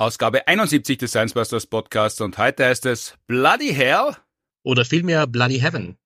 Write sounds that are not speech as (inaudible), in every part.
Ausgabe 71 des Science Busters Podcasts und heute heißt es Bloody Hell oder vielmehr Bloody Heaven.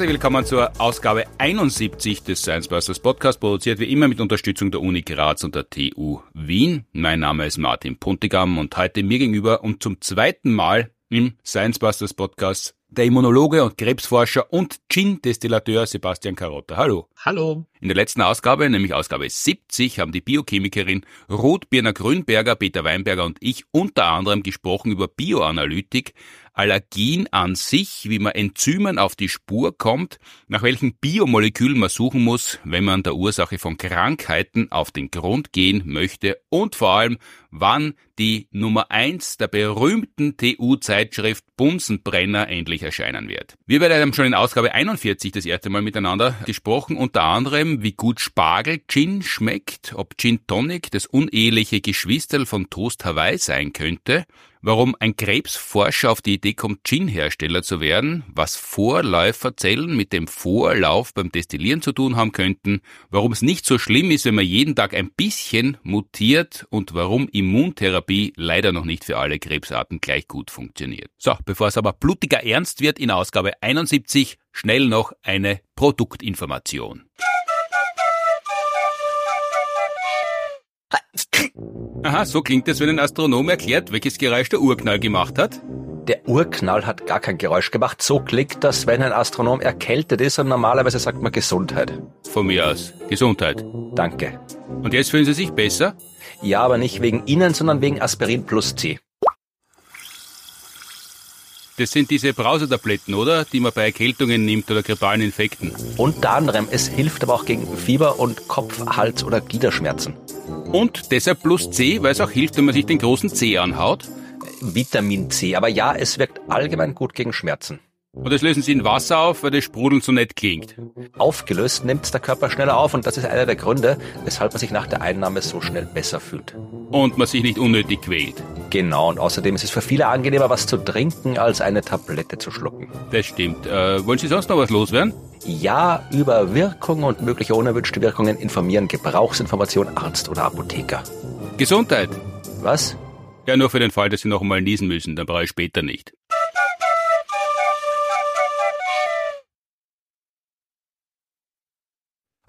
Herzlich willkommen zur Ausgabe 71 des Science Busters Podcast, produziert wie immer mit Unterstützung der Uni Graz und der TU Wien. Mein Name ist Martin Puntigam und heute mir gegenüber und zum zweiten Mal im Science Busters Podcast der Immunologe und Krebsforscher und Gin-Destillateur Sebastian Carotta. Hallo. Hallo. In der letzten Ausgabe, nämlich Ausgabe 70, haben die Biochemikerin Ruth Birner Grünberger, Peter Weinberger und ich unter anderem gesprochen über Bioanalytik, Allergien an sich, wie man Enzymen auf die Spur kommt, nach welchen Biomolekülen man suchen muss, wenn man der Ursache von Krankheiten auf den Grund gehen möchte und vor allem, wann die Nummer eins der berühmten TU-Zeitschrift Bunsenbrenner endlich erscheinen wird. Wir beide haben schon in Ausgabe 41 das erste Mal miteinander gesprochen, unter anderem, wie gut Spargel-Gin schmeckt, ob Gin Tonic das uneheliche Geschwisterl von Toast Hawaii sein könnte, warum ein Krebsforscher auf die Idee kommt, Gin-Hersteller zu werden, was Vorläuferzellen mit dem Vorlauf beim Destillieren zu tun haben könnten, warum es nicht so schlimm ist, wenn man jeden Tag ein bisschen mutiert und warum Immuntherapie leider noch nicht für alle Krebsarten gleich gut funktioniert. So, bevor es aber blutiger Ernst wird in Ausgabe 71, schnell noch eine Produktinformation. Aha, so klingt es, wenn ein Astronom erklärt, welches Geräusch der Urknall gemacht hat. Der Urknall hat gar kein Geräusch gemacht. So klingt das, wenn ein Astronom erkältet ist und normalerweise sagt man Gesundheit. Von mir aus. Gesundheit. Danke. Und jetzt fühlen Sie sich besser? Ja, aber nicht wegen Ihnen, sondern wegen Aspirin plus C. Das sind diese Brausetabletten, oder? Die man bei Erkältungen nimmt oder grippalen Infekten. Unter anderem. Es hilft aber auch gegen Fieber und Kopf-, Hals- oder Gliederschmerzen. Und deshalb plus C, weil es auch hilft, wenn man sich den großen C anhaut. Vitamin C. Aber ja, es wirkt allgemein gut gegen Schmerzen. Und das lösen Sie in Wasser auf, weil das Sprudeln so nett klingt. Aufgelöst nimmt es der Körper schneller auf und das ist einer der Gründe, weshalb man sich nach der Einnahme so schnell besser fühlt. Und man sich nicht unnötig quält. Genau, und außerdem ist es für viele angenehmer, was zu trinken, als eine Tablette zu schlucken. Das stimmt. Äh, wollen Sie sonst noch was loswerden? Ja, über Wirkung und mögliche unerwünschte Wirkungen informieren Gebrauchsinformation Arzt oder Apotheker. Gesundheit. Was? Ja, nur für den Fall, dass Sie noch einmal niesen müssen, dann brauche ich später nicht.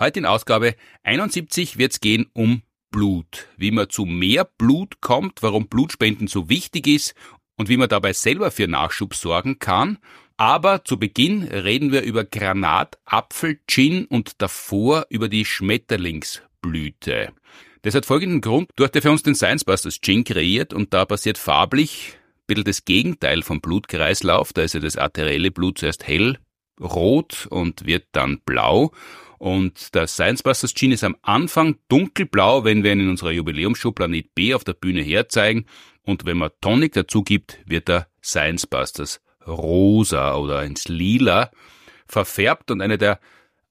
Heute in Ausgabe 71 wird es gehen um Blut, wie man zu mehr Blut kommt, warum Blutspenden so wichtig ist und wie man dabei selber für Nachschub sorgen kann. Aber zu Beginn reden wir über Granatapfel, Gin und davor über die Schmetterlingsblüte. Das hat folgenden Grund. Du hast ja für uns den Science Busters Gin kreiert und da passiert farblich ein bisschen das Gegenteil vom Blutkreislauf. Da ist ja das arterielle Blut zuerst hell, rot und wird dann blau. Und der Science Busters Gin ist am Anfang dunkelblau, wenn wir ihn in unserer Jubiläumsshow Planet B auf der Bühne herzeigen. Und wenn man Tonic dazu gibt, wird er Science Busters rosa oder ins lila verfärbt. Und eine der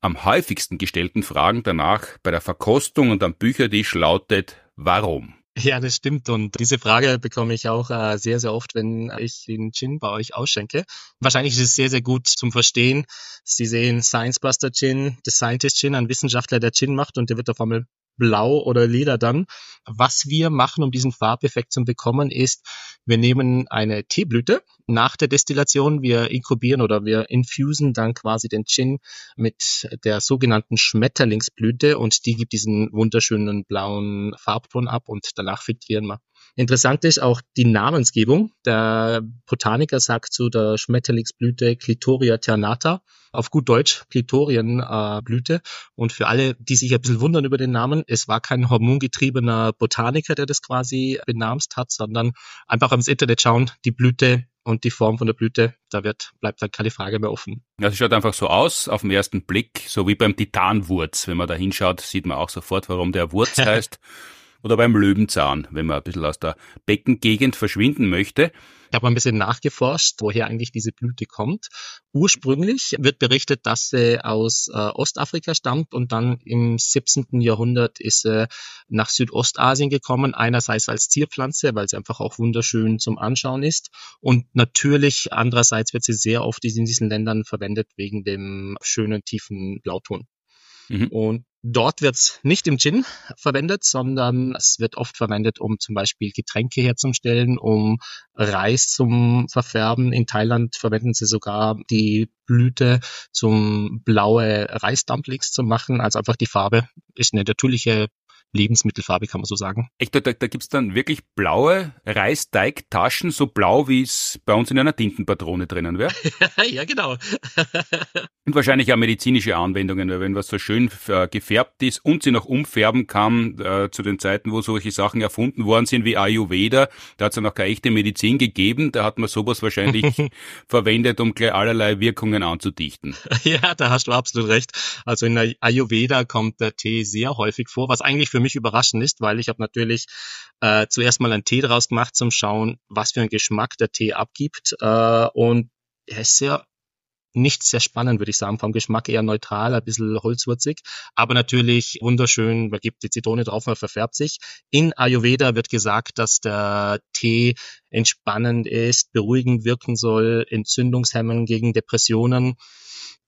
am häufigsten gestellten Fragen danach bei der Verkostung und am Büchertisch lautet, warum? Ja, das stimmt. Und diese Frage bekomme ich auch äh, sehr, sehr oft, wenn ich den Gin bei euch ausschenke. Wahrscheinlich ist es sehr, sehr gut zum Verstehen. Sie sehen Science Buster Gin, The Scientist Gin, ein Wissenschaftler, der Gin macht und der wird auf einmal blau oder lila dann. Was wir machen, um diesen Farbeffekt zu bekommen, ist, wir nehmen eine Teeblüte nach der Destillation, wir inkubieren oder wir infusen dann quasi den Gin mit der sogenannten Schmetterlingsblüte und die gibt diesen wunderschönen blauen Farbton ab und danach filtrieren wir. Interessant ist auch die Namensgebung. Der Botaniker sagt zu der Schmetterlingsblüte Clitoria ternata, auf gut Deutsch Klitorienblüte. Äh, und für alle, die sich ein bisschen wundern über den Namen, es war kein hormongetriebener Botaniker, der das quasi benamst hat, sondern einfach ins Internet schauen, die Blüte und die Form von der Blüte, da wird, bleibt dann keine Frage mehr offen. Ja, sie schaut einfach so aus, auf den ersten Blick, so wie beim Titanwurz. Wenn man da hinschaut, sieht man auch sofort, warum der Wurz (laughs) heißt. Oder beim Löwenzahn, wenn man ein bisschen aus der Beckengegend verschwinden möchte. Ich habe ein bisschen nachgeforscht, woher eigentlich diese Blüte kommt. Ursprünglich wird berichtet, dass sie aus äh, Ostafrika stammt und dann im 17. Jahrhundert ist sie nach Südostasien gekommen, einerseits als Zierpflanze, weil sie einfach auch wunderschön zum Anschauen ist und natürlich andererseits wird sie sehr oft in diesen Ländern verwendet wegen dem schönen tiefen Blauton. Mhm. Und Dort wird es nicht im Gin verwendet, sondern es wird oft verwendet, um zum Beispiel Getränke herzustellen, um Reis zum Verfärben. In Thailand verwenden sie sogar die Blüte zum blaue Reisdumplings zu machen. Also einfach die Farbe ist eine natürliche Lebensmittelfarbe, kann man so sagen. Echt, da, da gibt's dann wirklich blaue Reisteigtaschen, so blau, wie es bei uns in einer Tintenpatrone drinnen wäre? (laughs) ja, genau. (laughs) und wahrscheinlich auch medizinische Anwendungen, weil wenn was so schön äh, gefärbt ist und sie noch umfärben kann, äh, zu den Zeiten, wo solche Sachen erfunden worden sind wie Ayurveda, da hat es ja noch keine echte Medizin gegeben, da hat man sowas wahrscheinlich (laughs) verwendet, um gleich allerlei Wirkungen anzudichten. Ja, da hast du absolut recht. Also in der Ayurveda kommt der Tee sehr häufig vor, was eigentlich für für mich überraschend ist, weil ich habe natürlich äh, zuerst mal einen Tee draus gemacht zum Schauen, was für einen Geschmack der Tee abgibt. Äh, und er ist sehr nicht sehr spannend, würde ich sagen, vom Geschmack eher neutral, ein bisschen holzwurzig, aber natürlich wunderschön, man gibt die Zitrone drauf, man verfärbt sich. In Ayurveda wird gesagt, dass der Tee entspannend ist, beruhigend wirken soll, entzündungshemmend gegen Depressionen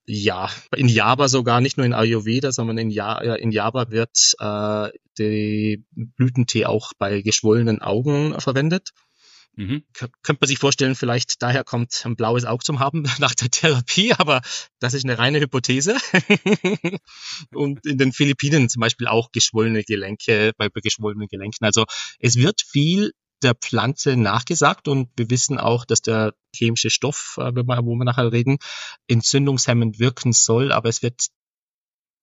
ja, in Java sogar, nicht nur in Ayurveda, sondern in, ja, äh, in Java wird äh, die Blütentee auch bei geschwollenen Augen verwendet. Mhm. Könnte man sich vorstellen, vielleicht daher kommt ein blaues Auge zum Haben (laughs) nach der Therapie, aber das ist eine reine Hypothese. (laughs) und in den Philippinen zum Beispiel auch geschwollene Gelenke, bei geschwollenen Gelenken. Also es wird viel der Pflanze nachgesagt und wir wissen auch, dass der chemische Stoff, äh, wo wir nachher reden, entzündungshemmend wirken soll, aber es wird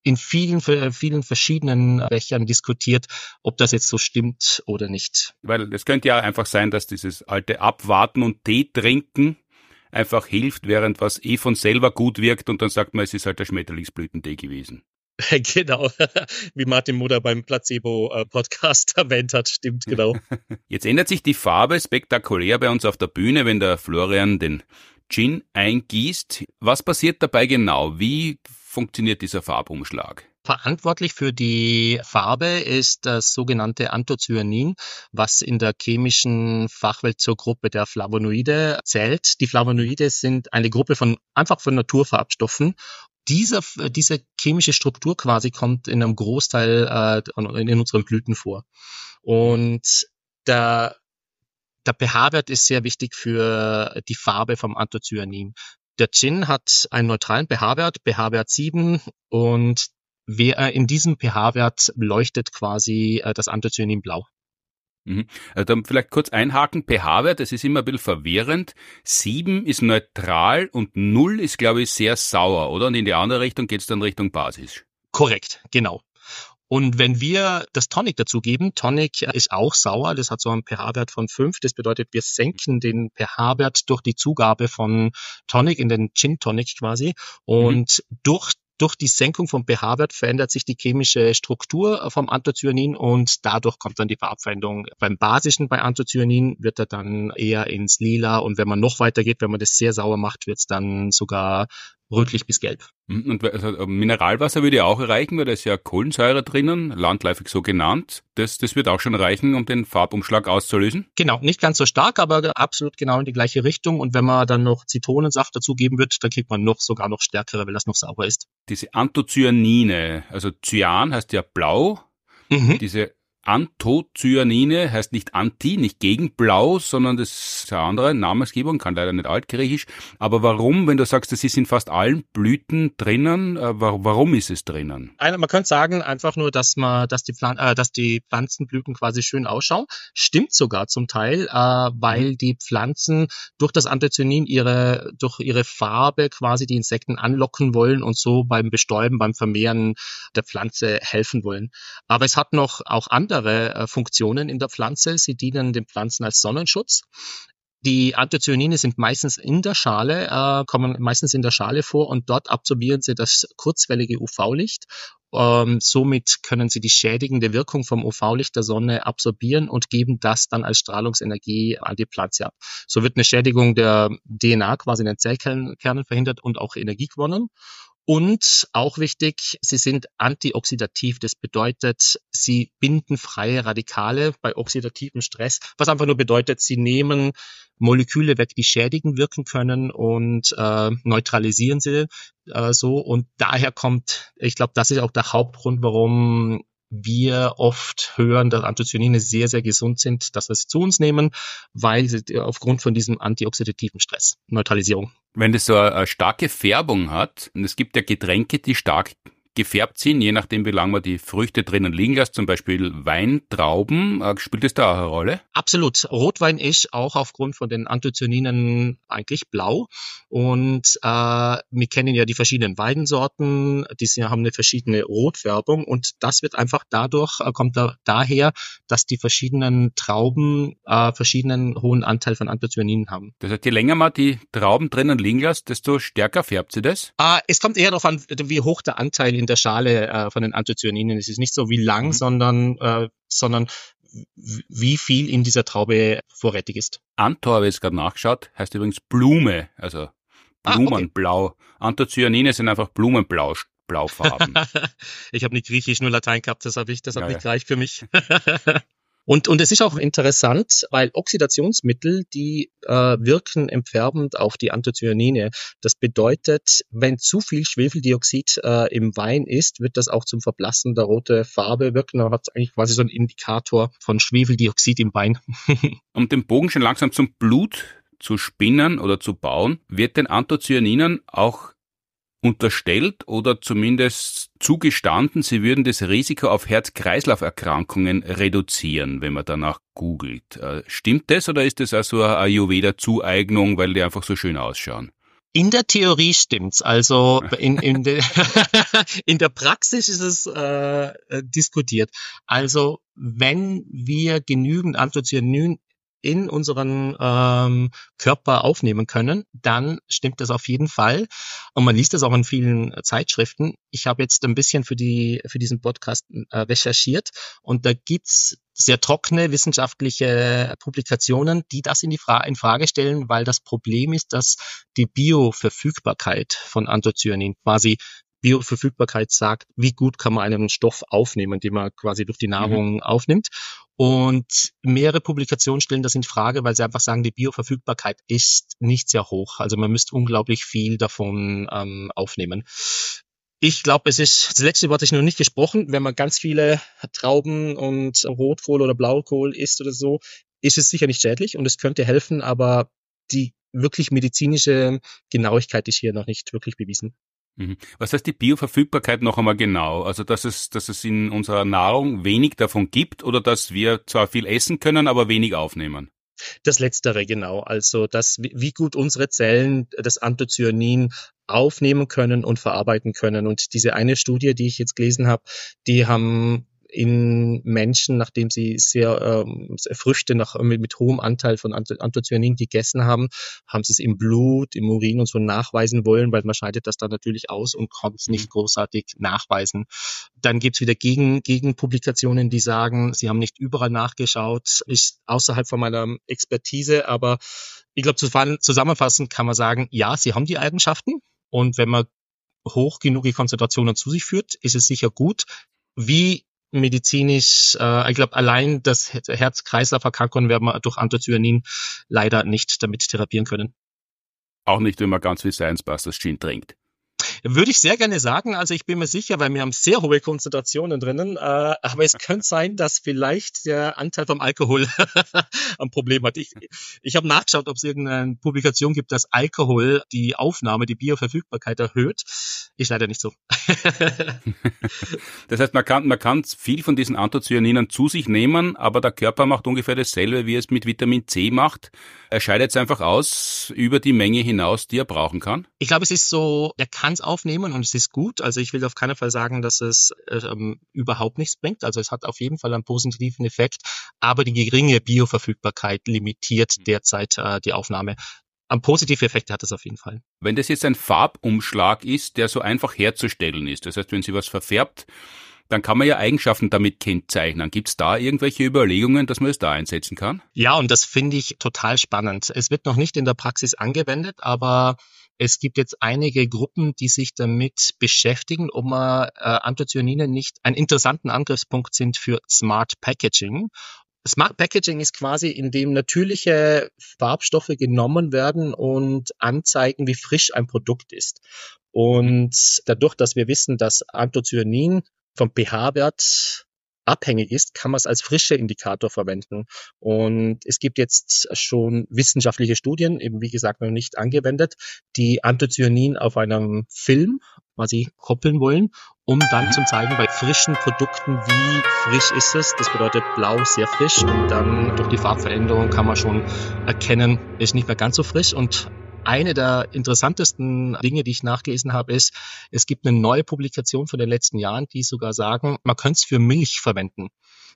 in vielen, vielen verschiedenen Bechern diskutiert, ob das jetzt so stimmt oder nicht. Weil es könnte ja einfach sein, dass dieses alte Abwarten und Tee trinken einfach hilft, während was eh von selber gut wirkt und dann sagt man, es ist halt der Schmetterlingsblütentee gewesen. (laughs) Genau, (laughs) wie Martin Mutter beim Placebo-Podcast (laughs) erwähnt hat, stimmt genau. Jetzt ändert sich die Farbe spektakulär bei uns auf der Bühne, wenn der Florian den Gin eingießt. Was passiert dabei genau? Wie funktioniert dieser Farbumschlag? Verantwortlich für die Farbe ist das sogenannte Anthocyanin, was in der chemischen Fachwelt zur Gruppe der Flavonoide zählt. Die Flavonoide sind eine Gruppe von einfach von Naturfarbstoffen dieser, diese chemische Struktur quasi kommt in einem Großteil äh, in unseren Blüten vor. Und der, der pH-Wert ist sehr wichtig für die Farbe vom Anthocyanin. Der Gin hat einen neutralen pH-Wert, pH-Wert 7 und wer, in diesem pH-Wert leuchtet quasi äh, das Anthocyanin blau. Mhm. Also dann vielleicht kurz einhaken, pH-Wert, das ist immer ein bisschen verwirrend. 7 ist neutral und 0 ist, glaube ich, sehr sauer, oder? Und in die andere Richtung geht es dann Richtung Basis. Korrekt, genau. Und wenn wir das Tonic dazugeben, Tonic ist auch sauer, das hat so einen pH-Wert von 5, das bedeutet, wir senken den pH-Wert durch die Zugabe von Tonic in den Gin Tonic quasi. Und mhm. durch durch die Senkung vom pH-Wert verändert sich die chemische Struktur vom Anthocyanin und dadurch kommt dann die Farbveränderung. Beim basischen bei Anthocyanin wird er dann eher ins Lila und wenn man noch weiter geht, wenn man das sehr sauer macht, wird es dann sogar rötlich bis gelb. Mhm, und also äh, Mineralwasser würde ja auch reichen, weil da ist ja Kohlensäure drinnen, landläufig so genannt. Das, das wird auch schon reichen, um den Farbumschlag auszulösen? Genau, nicht ganz so stark, aber absolut genau in die gleiche Richtung. Und wenn man dann noch Zitronensaft dazugeben wird, dann kriegt man noch sogar noch stärkere, weil das noch sauber ist. Diese Anthocyanine, also Cyan heißt ja blau. Mhm. Diese Anthocyanine heißt nicht Anti, nicht gegen Blau, sondern das ist eine andere Namensgebung, kann leider nicht altgriechisch. Aber warum, wenn du sagst, das ist in fast allen Blüten drinnen, äh, warum ist es drinnen? Man könnte sagen einfach nur, dass man, dass die, Pflan äh, dass die Pflanzenblüten quasi schön ausschauen. Stimmt sogar zum Teil, äh, weil mhm. die Pflanzen durch das Anthocyanin ihre, durch ihre Farbe quasi die Insekten anlocken wollen und so beim Bestäuben, beim Vermehren der Pflanze helfen wollen. Aber es hat noch auch andere andere äh, Funktionen in der Pflanze. Sie dienen den Pflanzen als Sonnenschutz. Die Anthocyanine sind meistens in der Schale, äh, kommen meistens in der Schale vor und dort absorbieren sie das kurzwellige UV-Licht Ähm, somit können sie die schädigende Wirkung vom UV-Licht der Sonne absorbieren und geben das dann als Strahlungsenergie an die Pflanze ab. So wird eine Schädigung der DNA quasi in den Zellkernen verhindert und auch Energie gewonnen. Und auch wichtig, sie sind antioxidativ. Das bedeutet, sie binden freie Radikale bei oxidativem Stress, was einfach nur bedeutet, sie nehmen Moleküle weg, die schädigen wirken können und äh, neutralisieren sie äh, so. Und daher kommt, ich glaube, das ist auch der Hauptgrund, warum wir oft hören, dass Anthocyanine sehr, sehr gesund sind, dass wir sie zu uns nehmen, weil sie aufgrund von diesem antioxidativen Stress, Neutralisierung. Wenn das so eine starke Färbung hat, und es gibt ja Getränke, die stark gefärbt sind, je nachdem, wie lange man die Früchte drinnen liegen lässt, zum Beispiel Weintrauben. Äh, spielt das da auch eine Rolle? Absolut. Rotwein ist auch aufgrund von den Anthocyaninen eigentlich blau. Und äh, wir kennen ja die verschiedenen Weinsorten, die haben eine verschiedene Rotfärbung und das wird einfach dadurch, äh, kommt da, daher, dass die verschiedenen Trauben äh, verschiedenen hohen Anteil von Anthocyaninen haben. Das heißt, je länger man die Trauben drinnen liegen lässt, desto stärker färbt sie das? Äh, es kommt eher darauf an, wie hoch der Anteil in der Schale äh, von den Anthocyaninen ist. Es ist nicht so wie lang, mhm. sondern, äh, sondern wie viel in dieser Traube vorrätig ist. Antor, habe ich jetzt gerade nachgeschaut, heißt übrigens Blume, also Blumenblau. Ah, okay. Anthocyanine sind einfach Blumenblau. Blaufarben. (laughs) ich habe nicht Griechisch, nur Latein gehabt, das habe ich, das hat ja, nicht gereicht für mich. (laughs) Und, und es ist auch interessant, weil Oxidationsmittel, die äh, wirken empfärbend auf die Anthocyanine. Das bedeutet, wenn zu viel Schwefeldioxid äh, im Wein ist, wird das auch zum Verblassen der rote Farbe wirken. Man hat eigentlich quasi so einen Indikator von Schwefeldioxid im Wein. (laughs) um den Bogen schon langsam zum Blut zu spinnen oder zu bauen, wird den Anthocyaninen auch unterstellt oder zumindest zugestanden, sie würden das Risiko auf Herz-Kreislauf-Erkrankungen reduzieren, wenn man danach googelt. Äh, stimmt das oder ist das also eine Ayurveda-Zueignung, weil die einfach so schön ausschauen? In der Theorie stimmt's. Also in, in, de, (laughs) in der Praxis ist es äh, äh, diskutiert. Also wenn wir genügend Anthocyanin in unseren ähm, Körper aufnehmen können, dann stimmt das auf jeden Fall. Und man liest das auch in vielen Zeitschriften. Ich habe jetzt ein bisschen für die für diesen Podcast äh, recherchiert und da gibt's sehr trockene wissenschaftliche Publikationen, die das in die Fra in Frage stellen, weil das Problem ist, dass die Bioverfügbarkeit von Anthocyanin quasi Bioverfügbarkeit sagt, wie gut kann man einen Stoff aufnehmen, den man quasi durch die mhm. Nahrung mhm. aufnimmt. Und mehrere Publikationen stellen das in Frage, weil sie einfach sagen, die Bioverfügbarkeit ist nicht sehr hoch. Also man müsste unglaublich viel davon ähm, aufnehmen. Ich glaube, es ist, das letzte Wort ist noch nicht gesprochen. Wenn man ganz viele Trauben und Rotkohl oder Blaukohl isst oder so, ist es sicher nicht schädlich und es könnte helfen, aber die wirklich medizinische Genauigkeit ist hier noch nicht wirklich bewiesen. Mhm. Was heißt die Bioverfügbarkeit noch einmal genau? Also, dass es, dass es in unserer Nahrung wenig davon gibt oder dass wir zwar viel essen können, aber wenig aufnehmen? Das Letztere, genau. Also, dass, wie gut unsere Zellen das Anthocyanin aufnehmen können und verarbeiten können. Und diese eine Studie, die ich jetzt gelesen habe, die haben in Menschen, nachdem sie sehr ähm, Früchte nach, mit, mit hohem Anteil von Anthocyanin gegessen haben, haben sie es im Blut, im Urin und so nachweisen wollen, weil man scheidet das dann natürlich aus und konnte es nicht mhm. großartig nachweisen. Dann gibt's wieder Gegen, Gegenpublikationen, die sagen, sie haben nicht überall nachgeschaut, ist außerhalb von meiner Expertise, aber ich glaube, zusammenfassend kann man sagen, ja, sie haben die Eigenschaften und wenn man hoch genug die Konzentrationen zu sich führt, ist es sicher gut. Wie medizinisch, äh, ich glaube, allein das Herz-Kreislauf-Erkrankungen werden wir durch Anthocyanin leider nicht damit therapieren können. Auch nicht, wenn man ganz viel Science Busters Gin trinkt. Würde ich sehr gerne sagen. Also ich bin mir sicher, weil wir haben sehr hohe Konzentrationen drinnen. Äh, aber es (laughs) könnte sein, dass vielleicht der Anteil vom Alkohol (laughs) ein Problem hat. Ich, ich habe nachgeschaut, ob es irgendeine Publikation gibt, dass Alkohol die Aufnahme, die Bioverfügbarkeit erhöht. Ist leider nicht so. (laughs) das heißt, man kann, man kann viel von diesen Anthocyaninen zu sich nehmen, aber der Körper macht ungefähr dasselbe, wie es mit Vitamin C macht. Er scheidet es einfach aus über die Menge hinaus, die er brauchen kann. Ich glaube, es ist so, er kann es aufnehmen und es ist gut. Also ich will auf keinen Fall sagen, dass es ähm, überhaupt nichts bringt. Also es hat auf jeden Fall einen positiven Effekt, aber die geringe Bioverfügbarkeit limitiert mhm. derzeit äh, die Aufnahme. ein positive Effekte hat das auf jeden Fall. Wenn das jetzt ein Farbumschlag ist, der so einfach herzustellen ist, das heißt, wenn sie was verfärbt, dann kann man ja Eigenschaften damit kennzeichnen. Gibt es da irgendwelche Überlegungen, dass man es da einsetzen kann? Ja, und das finde ich total spannend. Es wird noch nicht in der Praxis angewendet, aber es gibt jetzt einige Gruppen, die sich damit beschäftigen, ob man äh, Anthocyanine nicht einen interessanten Angriffspunkt sind für Smart Packaging. Smart Packaging ist quasi, in dem natürliche Farbstoffe genommen werden und anzeigen, wie frisch ein Produkt ist. Und dadurch, dass wir wissen, dass Anthocyanin vom pH-Wert abhängig ist, kann man es als frische Indikator verwenden. Und es gibt jetzt schon wissenschaftliche Studien, eben wie gesagt noch nicht angewendet, die Anthocyanin auf einem Film quasi koppeln wollen, um dann zu zeigen, bei frischen Produkten, wie frisch ist es. Das bedeutet blau sehr frisch und dann durch die Farbveränderung kann man schon erkennen, ist nicht mehr ganz so frisch und eine der interessantesten Dinge, die ich nachgelesen habe, ist, es gibt eine neue Publikation von den letzten Jahren, die sogar sagen, man könnte es für Milch verwenden.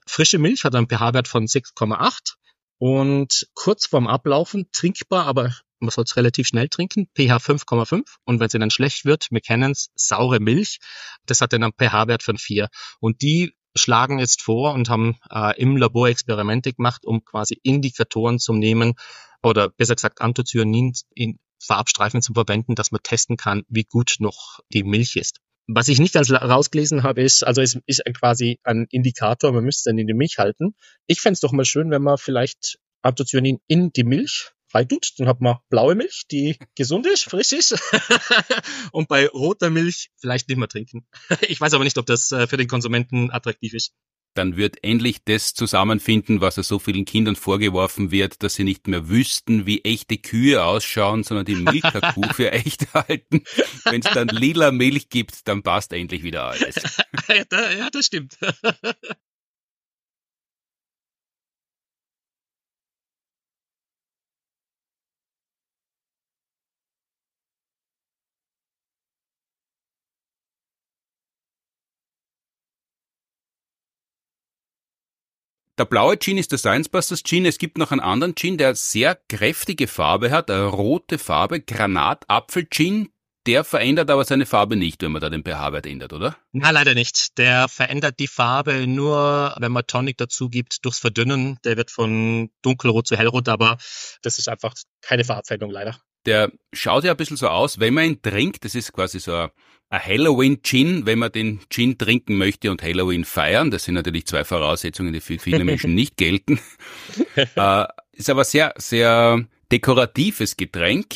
Frische Milch hat einen pH-Wert von 6,8 und kurz vorm Ablaufen trinkbar, aber man soll es relativ schnell trinken, pH 5,5 und wenn es dann schlecht wird, wir kennen es, saure Milch, das hat dann einen pH-Wert von 4 und die schlagen jetzt vor und haben äh, im Labor Experimente gemacht, um quasi Indikatoren zu nehmen, oder besser gesagt Anthocyanin in Farbstreifen zu verwenden, dass man testen kann, wie gut noch die Milch ist. Was ich nicht ganz rausgelesen habe, ist, also es ist quasi ein Indikator, man müsste dann in die Milch halten. Ich fände es doch mal schön, wenn man vielleicht Anthocyanin in die Milch reintut. Dann hat man blaue Milch, die gesund ist, frisch ist. (laughs) und bei roter Milch vielleicht nicht mehr trinken. (laughs) ich weiß aber nicht, ob das äh, für den Konsumenten attraktiv ist dann wird endlich das zusammenfinden, was so vielen Kindern vorgeworfen wird, dass sie nicht mehr wüssten, wie echte Kühe ausschauen, sondern die Milchkuh für echt (laughs) halten. Wenn es dann lila Milch gibt, dann passt endlich wieder alles. (laughs) ja, das stimmt. Der blaue Gin ist der Science Busters Gin. Es gibt noch einen anderen Gin, der sehr kräftige Farbe hat, eine rote Farbe, Granatapfel-Gin. Der verändert aber seine Farbe nicht, wenn man da den pH-Wert ändert, oder? Na, leider nicht. Der verändert die Farbe nur, wenn man Tonic dazu gibt, durchs Verdünnen. Der wird von dunkelrot zu hellrot, aber das ist einfach keine Farbveränderung, leider. Der schaut ja ein bisschen so aus, wenn man ihn trinkt, das ist quasi so ein Halloween-Gin, wenn man den Gin trinken möchte und Halloween feiern. Das sind natürlich zwei Voraussetzungen, die für viele Menschen (laughs) nicht gelten. äh, ist aber sehr, sehr dekoratives Getränk,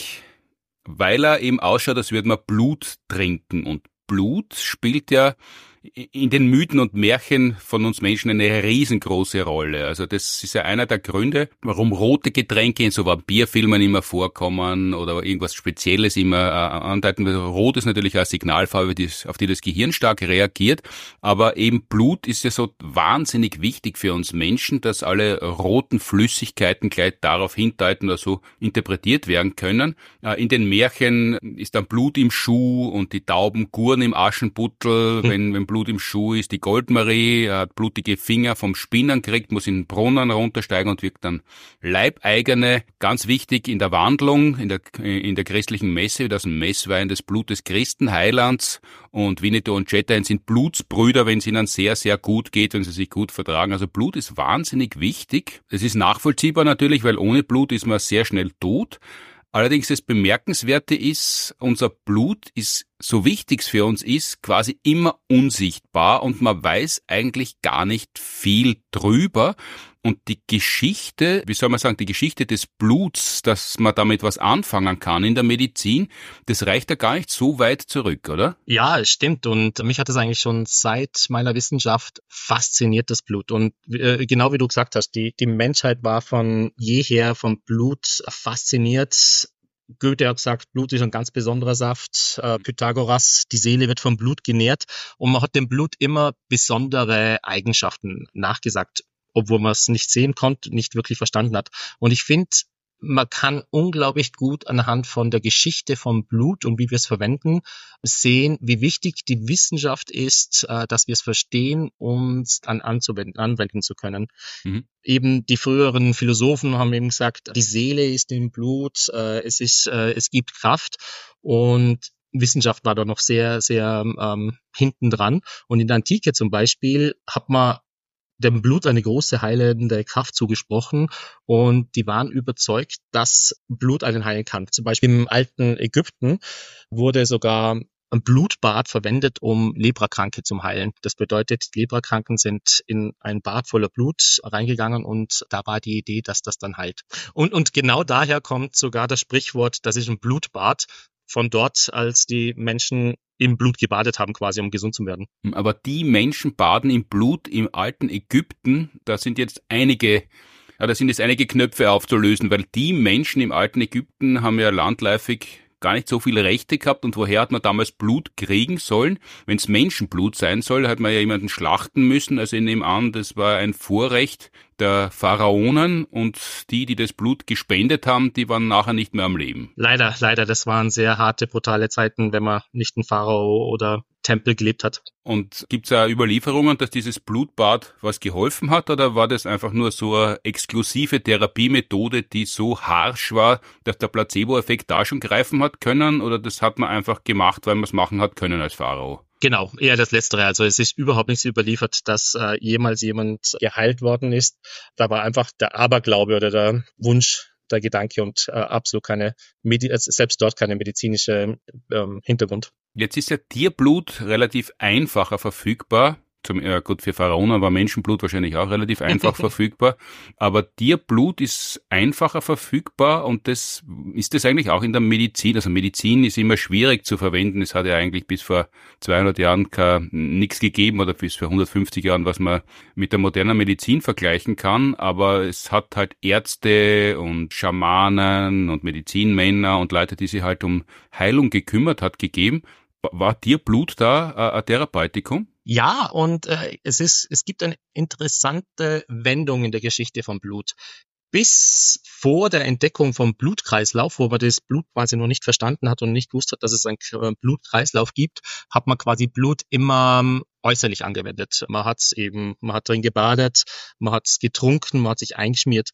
weil er eben ausschaut, als würde man Blut trinken. Und Blut spielt ja in den Mythen und Märchen von uns Menschen eine riesengroße Rolle. Also das ist ja einer der Gründe, warum rote Getränke in so Vampirfilmen immer vorkommen oder irgendwas Spezielles immer äh, andeuten. Rot ist natürlich eine Signalfarbe, auf die das Gehirn stark reagiert, aber eben Blut ist ja so wahnsinnig wichtig für uns Menschen, dass alle roten Flüssigkeiten gleich darauf hindeuten oder so interpretiert werden können. Äh, in den Märchen ist dann Blut im Schuh und die Tauben Guren im Aschenputtel, hm. wenn, wenn Blut im Schuh ist. Die Goldmarie hat blutige Finger vom Spinnen kriegt, muss in den Brunnen runtersteigen und wirkt dann Leibeigene. Ganz wichtig in der Wandlung, in der, in der christlichen Messe, das Messwein des Blutes Christen, Heilands. Und Winnetou und Jetain sind Blutsbrüder, wenn es ihnen sehr, sehr gut geht, wenn sie sich gut vertragen. Also Blut ist wahnsinnig wichtig. Es ist nachvollziehbar natürlich, weil ohne Blut ist man sehr schnell tot. Allerdings das Bemerkenswerte ist, unser Blut ist, so wichtig für uns ist, quasi immer unsichtbar und man weiß eigentlich gar nicht viel drüber. Und die Geschichte, wie soll man sagen, die Geschichte des Bluts, dass man damit was anfangen kann in der Medizin, das reicht ja gar nicht so weit zurück, oder? Ja, es stimmt. Und mich hat es eigentlich schon seit meiner Wissenschaft fasziniert, das Blut. Und äh, genau wie du gesagt hast, die, die Menschheit war von jeher vom Blut fasziniert. Goethe hat gesagt, Blut ist ein ganz besonderer Saft. Äh, Pythagoras, die Seele wird vom Blut genährt. Und man hat dem Blut immer besondere Eigenschaften nachgesagt obwohl man es nicht sehen konnte, nicht wirklich verstanden hat. Und ich finde, man kann unglaublich gut anhand von der Geschichte vom Blut und wie wir es verwenden sehen, wie wichtig die Wissenschaft ist, äh, dass wir es verstehen und dann anzuwenden, anwenden zu können. Mhm. Eben die früheren Philosophen haben eben gesagt, die Seele ist im Blut, äh, es ist, äh, es gibt Kraft und Wissenschaft war da noch sehr, sehr ähm, hinten dran. Und in der Antike zum Beispiel hat man dem Blut eine große heilende Kraft zugesprochen und die waren überzeugt, dass Blut einen heilen kann. Zum Beispiel im alten Ägypten wurde sogar ein Blutbad verwendet, um Leprakranke zu heilen. Das bedeutet, Leprakranken sind in ein Bad voller Blut reingegangen und da war die Idee, dass das dann heilt. Und, und genau daher kommt sogar das Sprichwort, das ist ein Blutbad, von dort, als die Menschen im Blut gebadet haben, quasi, um gesund zu werden. Aber die Menschen baden im Blut im alten Ägypten, da sind jetzt einige ja, da sind jetzt einige Knöpfe aufzulösen, weil die Menschen im alten Ägypten haben ja landläufig gar nicht so viele Rechte gehabt und woher hat man damals Blut kriegen sollen? Wenn es Menschenblut sein soll, hat man ja jemanden schlachten müssen. Also ich nehme an, das war ein Vorrecht der Pharaonen und die, die das Blut gespendet haben, die waren nachher nicht mehr am Leben. Leider, leider, das waren sehr harte, brutale Zeiten, wenn man nicht ein Pharao oder Tempel gelebt hat. Und gibt es ja Überlieferungen, dass dieses Blutbad was geholfen hat oder war das einfach nur so eine exklusive Therapiemethode, die so harsch war, dass der Placebo-Effekt da schon greifen hat können oder das hat man einfach gemacht, weil man es machen hat können als Pharao? Genau, eher das Letztere. Also es ist überhaupt nichts überliefert, dass äh, jemals jemand geheilt worden ist. Da war einfach der Aberglaube oder der Wunsch, der Gedanke und äh, absolut keine, Medi äh, selbst dort keine medizinische ähm, Hintergrund. Jetzt ist ja Tierblut relativ einfacher verfügbar zum, äh, gut, für Pharaonen war Menschenblut wahrscheinlich auch relativ einfach (laughs) verfügbar, aber Tierblut ist einfacher verfügbar und das ist das eigentlich auch in der Medizin. Also Medizin ist immer schwierig zu verwenden. Es hat ja eigentlich bis vor 200 Jahren nichts gegeben oder bis vor 150 Jahren, was man mit der modernen Medizin vergleichen kann, aber es hat halt Ärzte und Schamanen und Medizinmänner und Leute, die sich halt um Heilung gekümmert hat, gegeben. War Tierblut da äh, ein Therapeutikum? Ja, und äh, es ist, es gibt eine interessante Wendung in der Geschichte von Blut. Bis vor der Entdeckung vom Blutkreislauf, wo man das Blut quasi noch nicht verstanden hat und nicht gewusst hat, dass es einen Blutkreislauf gibt, hat man quasi Blut immer ähm, äußerlich angewendet. Man hat es eben, man hat drin gebadet, man hat es getrunken, man hat sich eingeschmiert.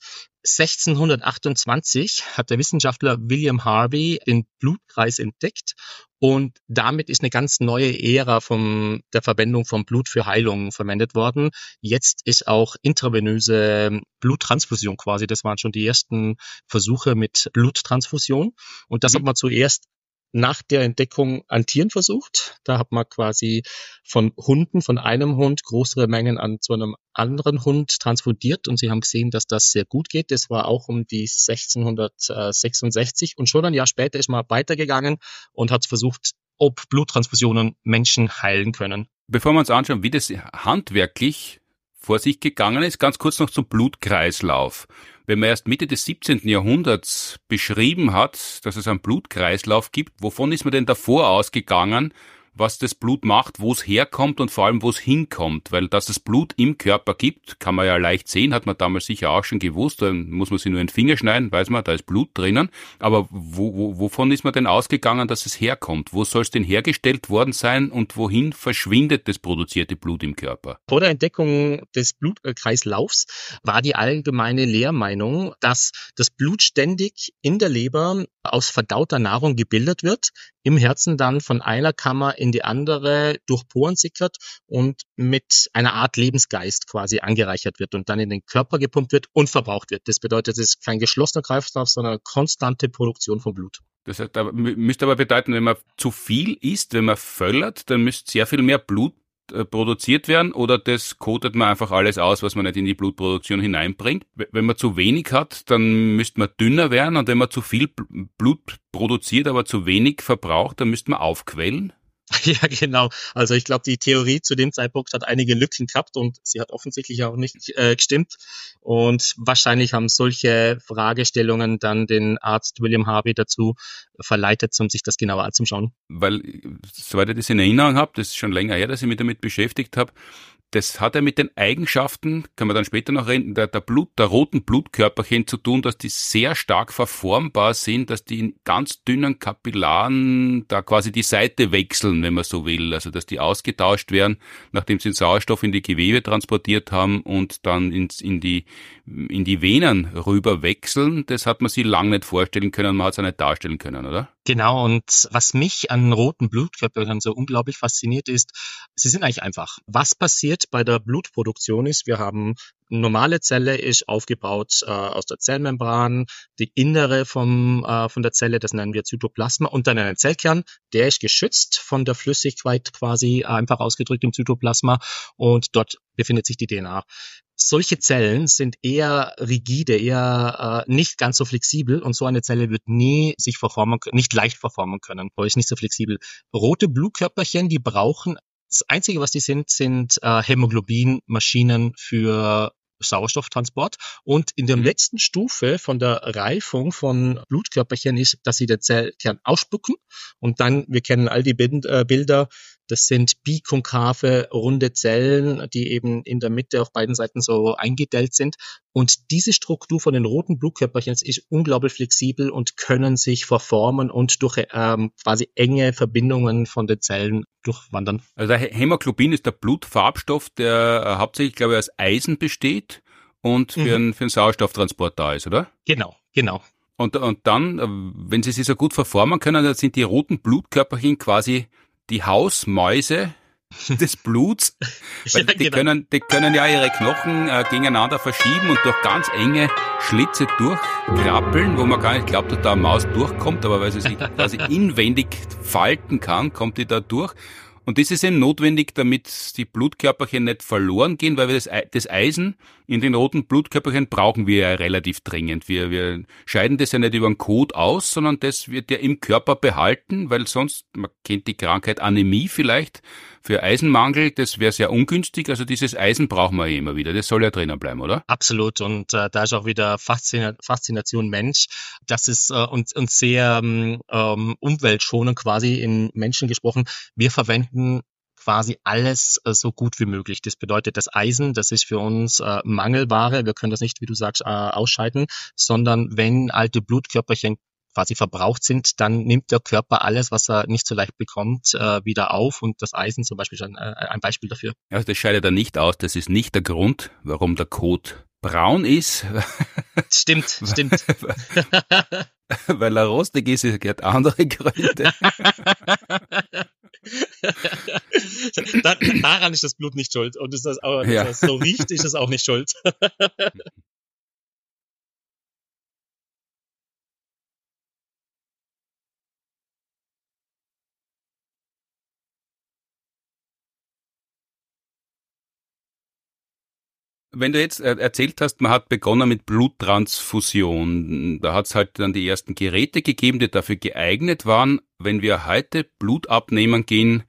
1628 hat der Wissenschaftler William Harvey den Blutkreis entdeckt und damit ist eine ganz neue Ära von der Verwendung von Blut für Heilung verwendet worden. Jetzt ist auch intravenöse Bluttransfusion quasi. Das waren schon die ersten Versuche mit Bluttransfusion. Und das mhm. hat man zuerst nach der Entdeckung an Tieren versucht. Da hat man quasi von Hunden, von einem Hund größere Mengen an zu einem anderen Hund transfundiert und sie haben gesehen, dass das sehr gut geht. Das war auch um die 1666 und schon ein Jahr später ist man weitergegangen und hat versucht, ob Bluttransfusionen Menschen heilen können. Bevor wir uns anschauen, wie das handwerklich vor sich gegangen ist, ganz kurz noch zum Blutkreislauf wenn man erst Mitte des 17. Jahrhunderts beschrieben hat, dass es einen Blutkreislauf gibt, wovon ist man denn davor ausgegangen, was das Blut macht, wo es herkommt und vor allem, wo es hinkommt. Weil dass es Blut im Körper gibt, kann man ja leicht sehen, hat man damals sicher auch schon gewusst. Dann muss man sich nur in den Finger schneiden, weiß man, da ist Blut drinnen. Aber wo, wo, wovon ist man denn ausgegangen, dass es herkommt? Wo soll es denn hergestellt worden sein und wohin verschwindet das produzierte Blut im Körper? Vor der Entdeckung des Blutkreislaufs war die allgemeine Lehrmeinung, dass das Blut ständig in der Leber aus verdauter Nahrung gebildet wird, im Herzen dann von einer Kammer in die andere durch Poren sickert und mit einer Art Lebensgeist quasi angereichert wird und dann in den Körper gepumpt wird und verbraucht wird. Das bedeutet, es ist kein geschlossener Kreislauf, sondern konstante Produktion von Blut. Das heißt, da müsste aber bedeuten, wenn man zu viel isst, wenn man völlert, dann müsste sehr viel mehr Blut äh, produziert werden oder das kotet man einfach alles aus, was man nicht in die Blutproduktion hineinbringt. Wenn man zu wenig hat, dann müsste man dünner werden und wenn man zu viel Blut produziert, aber zu wenig verbraucht, dann müsste man aufquellen. (laughs) Ja, genau. Also ich glaube, die Theorie zu dem Zeitpunkt hat einige Lücken gehabt und sie hat offensichtlich auch nicht äh, gestimmt. Und wahrscheinlich haben solche Fragestellungen dann den Arzt William Harvey dazu verleitet, um sich das genauer anzuschauen. Weil, soweit ich das in Erinnerung habe, das ist schon länger her, dass ich mich damit beschäftigt habe, das hat ja mit den Eigenschaften, können wir dann später noch reden, der, der Blut, der roten Blutkörperchen zu tun, dass die sehr stark verformbar sind, dass die in ganz dünnen Kapillaren da quasi die Seite wechseln, wenn man so will. Also dass die ausgetauscht werden, nachdem sie den Sauerstoff in die Gewebe transportiert haben und dann ins, in, die, in die Venen rüber wechseln. Das hat man sich lange nicht vorstellen können, man hat es auch nicht darstellen können, oder? Genau, und was mich an roten Blutkörpern so unglaublich fasziniert ist, sie sind eigentlich einfach. Was passiert bei der Blutproduktion ist, wir haben normale Zelle ist aufgebaut äh, aus der Zellmembran, die innere vom, äh, von der Zelle, das nennen wir Zytoplasma, und dann einen Zellkern, der ist geschützt von der Flüssigkeit quasi einfach ausgedrückt im Zytoplasma und dort befindet sich die DNA solche Zellen sind eher rigide, eher äh, nicht ganz so flexibel und so eine Zelle wird nie sich verformen, nicht leicht verformen können, weil ist nicht so flexibel. Rote Blutkörperchen, die brauchen das Einzige, was die sind, sind äh, Hämoglobinmaschinen für Sauerstofftransport. Und in der mhm. letzten Stufe von der Reifung von Blutkörperchen ist, dass sie den Zellkern ausspucken. Und dann, wir kennen all die äh, Bilder, das sind bikonkave, runde Zellen, die eben in der Mitte auf beiden Seiten so eingedellt sind. Und diese Struktur von den roten Blutkörperchen ist unglaublich flexibel und können sich verformen und durch ähm, quasi enge Verbindungen von den Zellen durchwandern. Also der Hämoglobin ist der Blutfarbstoff, der äh, hauptsächlich, glaube ich, aus Eisen besteht und für, mhm. einen, für einen Sauerstofftransport da ist, oder? Genau, genau. Und, und dann, äh, wenn sie sich so gut verformen können, dann sind die roten Blutkörperchen quasi die Hausmäuse (laughs) des Bluts, weil ja, die, genau. können, die können ja ihre Knochen äh, gegeneinander verschieben und durch ganz enge Schlitze durchkrabbeln, wo man gar nicht glaubt, dass da eine Maus durchkommt, aber weil sie sich (laughs) quasi inwendig falten kann, kommt die da durch. Und das ist eben notwendig, damit die Blutkörperchen nicht verloren gehen, weil wir das, das Eisen in den roten Blutkörperchen brauchen wir ja relativ dringend. Wir, wir scheiden das ja nicht über den Kot aus, sondern das wird ja im Körper behalten, weil sonst, man kennt die Krankheit Anämie vielleicht, für Eisenmangel, das wäre sehr ungünstig. Also dieses Eisen brauchen wir immer wieder. Das soll ja drinnen bleiben, oder? Absolut. Und äh, da ist auch wieder Faszina Faszination Mensch. Das ist äh, uns, uns sehr ähm, ähm, umweltschonend quasi in Menschen gesprochen. Wir verwenden quasi alles äh, so gut wie möglich. Das bedeutet, das Eisen, das ist für uns äh, Mangelware. Wir können das nicht, wie du sagst, äh, ausscheiden, sondern wenn alte Blutkörperchen quasi verbraucht sind, dann nimmt der Körper alles, was er nicht so leicht bekommt, äh, wieder auf und das Eisen zum Beispiel ist ein, äh, ein Beispiel dafür. Also das scheidet er nicht aus, das ist nicht der Grund, warum der Kot braun ist. Stimmt, (laughs) stimmt. (laughs) Weil er rostig ist, es gibt andere Gründe. daran ist das Blut nicht schuld. Und ist das auch, ja. das so riecht, ist es auch nicht schuld. (laughs) Wenn du jetzt äh, erzählt hast, man hat begonnen mit Bluttransfusion, da hat es halt dann die ersten Geräte gegeben, die dafür geeignet waren. Wenn wir heute Blut abnehmen gehen,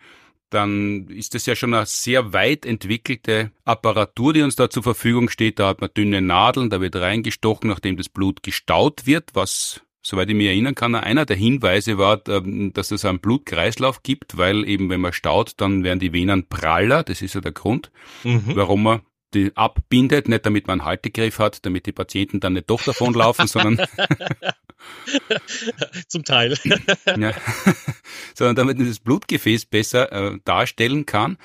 dann ist das ja schon eine sehr weit entwickelte Apparatur, die uns da zur Verfügung steht. Da hat man dünne Nadeln, da wird reingestochen, nachdem das Blut gestaut wird, was soweit ich mich erinnern kann, einer der Hinweise war, ähm, dass es einen Blutkreislauf gibt, weil eben wenn man staut, dann werden die Venen praller. Das ist ja der Grund, mhm. warum man die abbindet, nicht damit man einen Haltegriff hat, damit die Patienten dann nicht doch davonlaufen, sondern (laughs) zum Teil. ja, (laughs) sondern damit man das Blutgefäß besser äh, darstellen kann.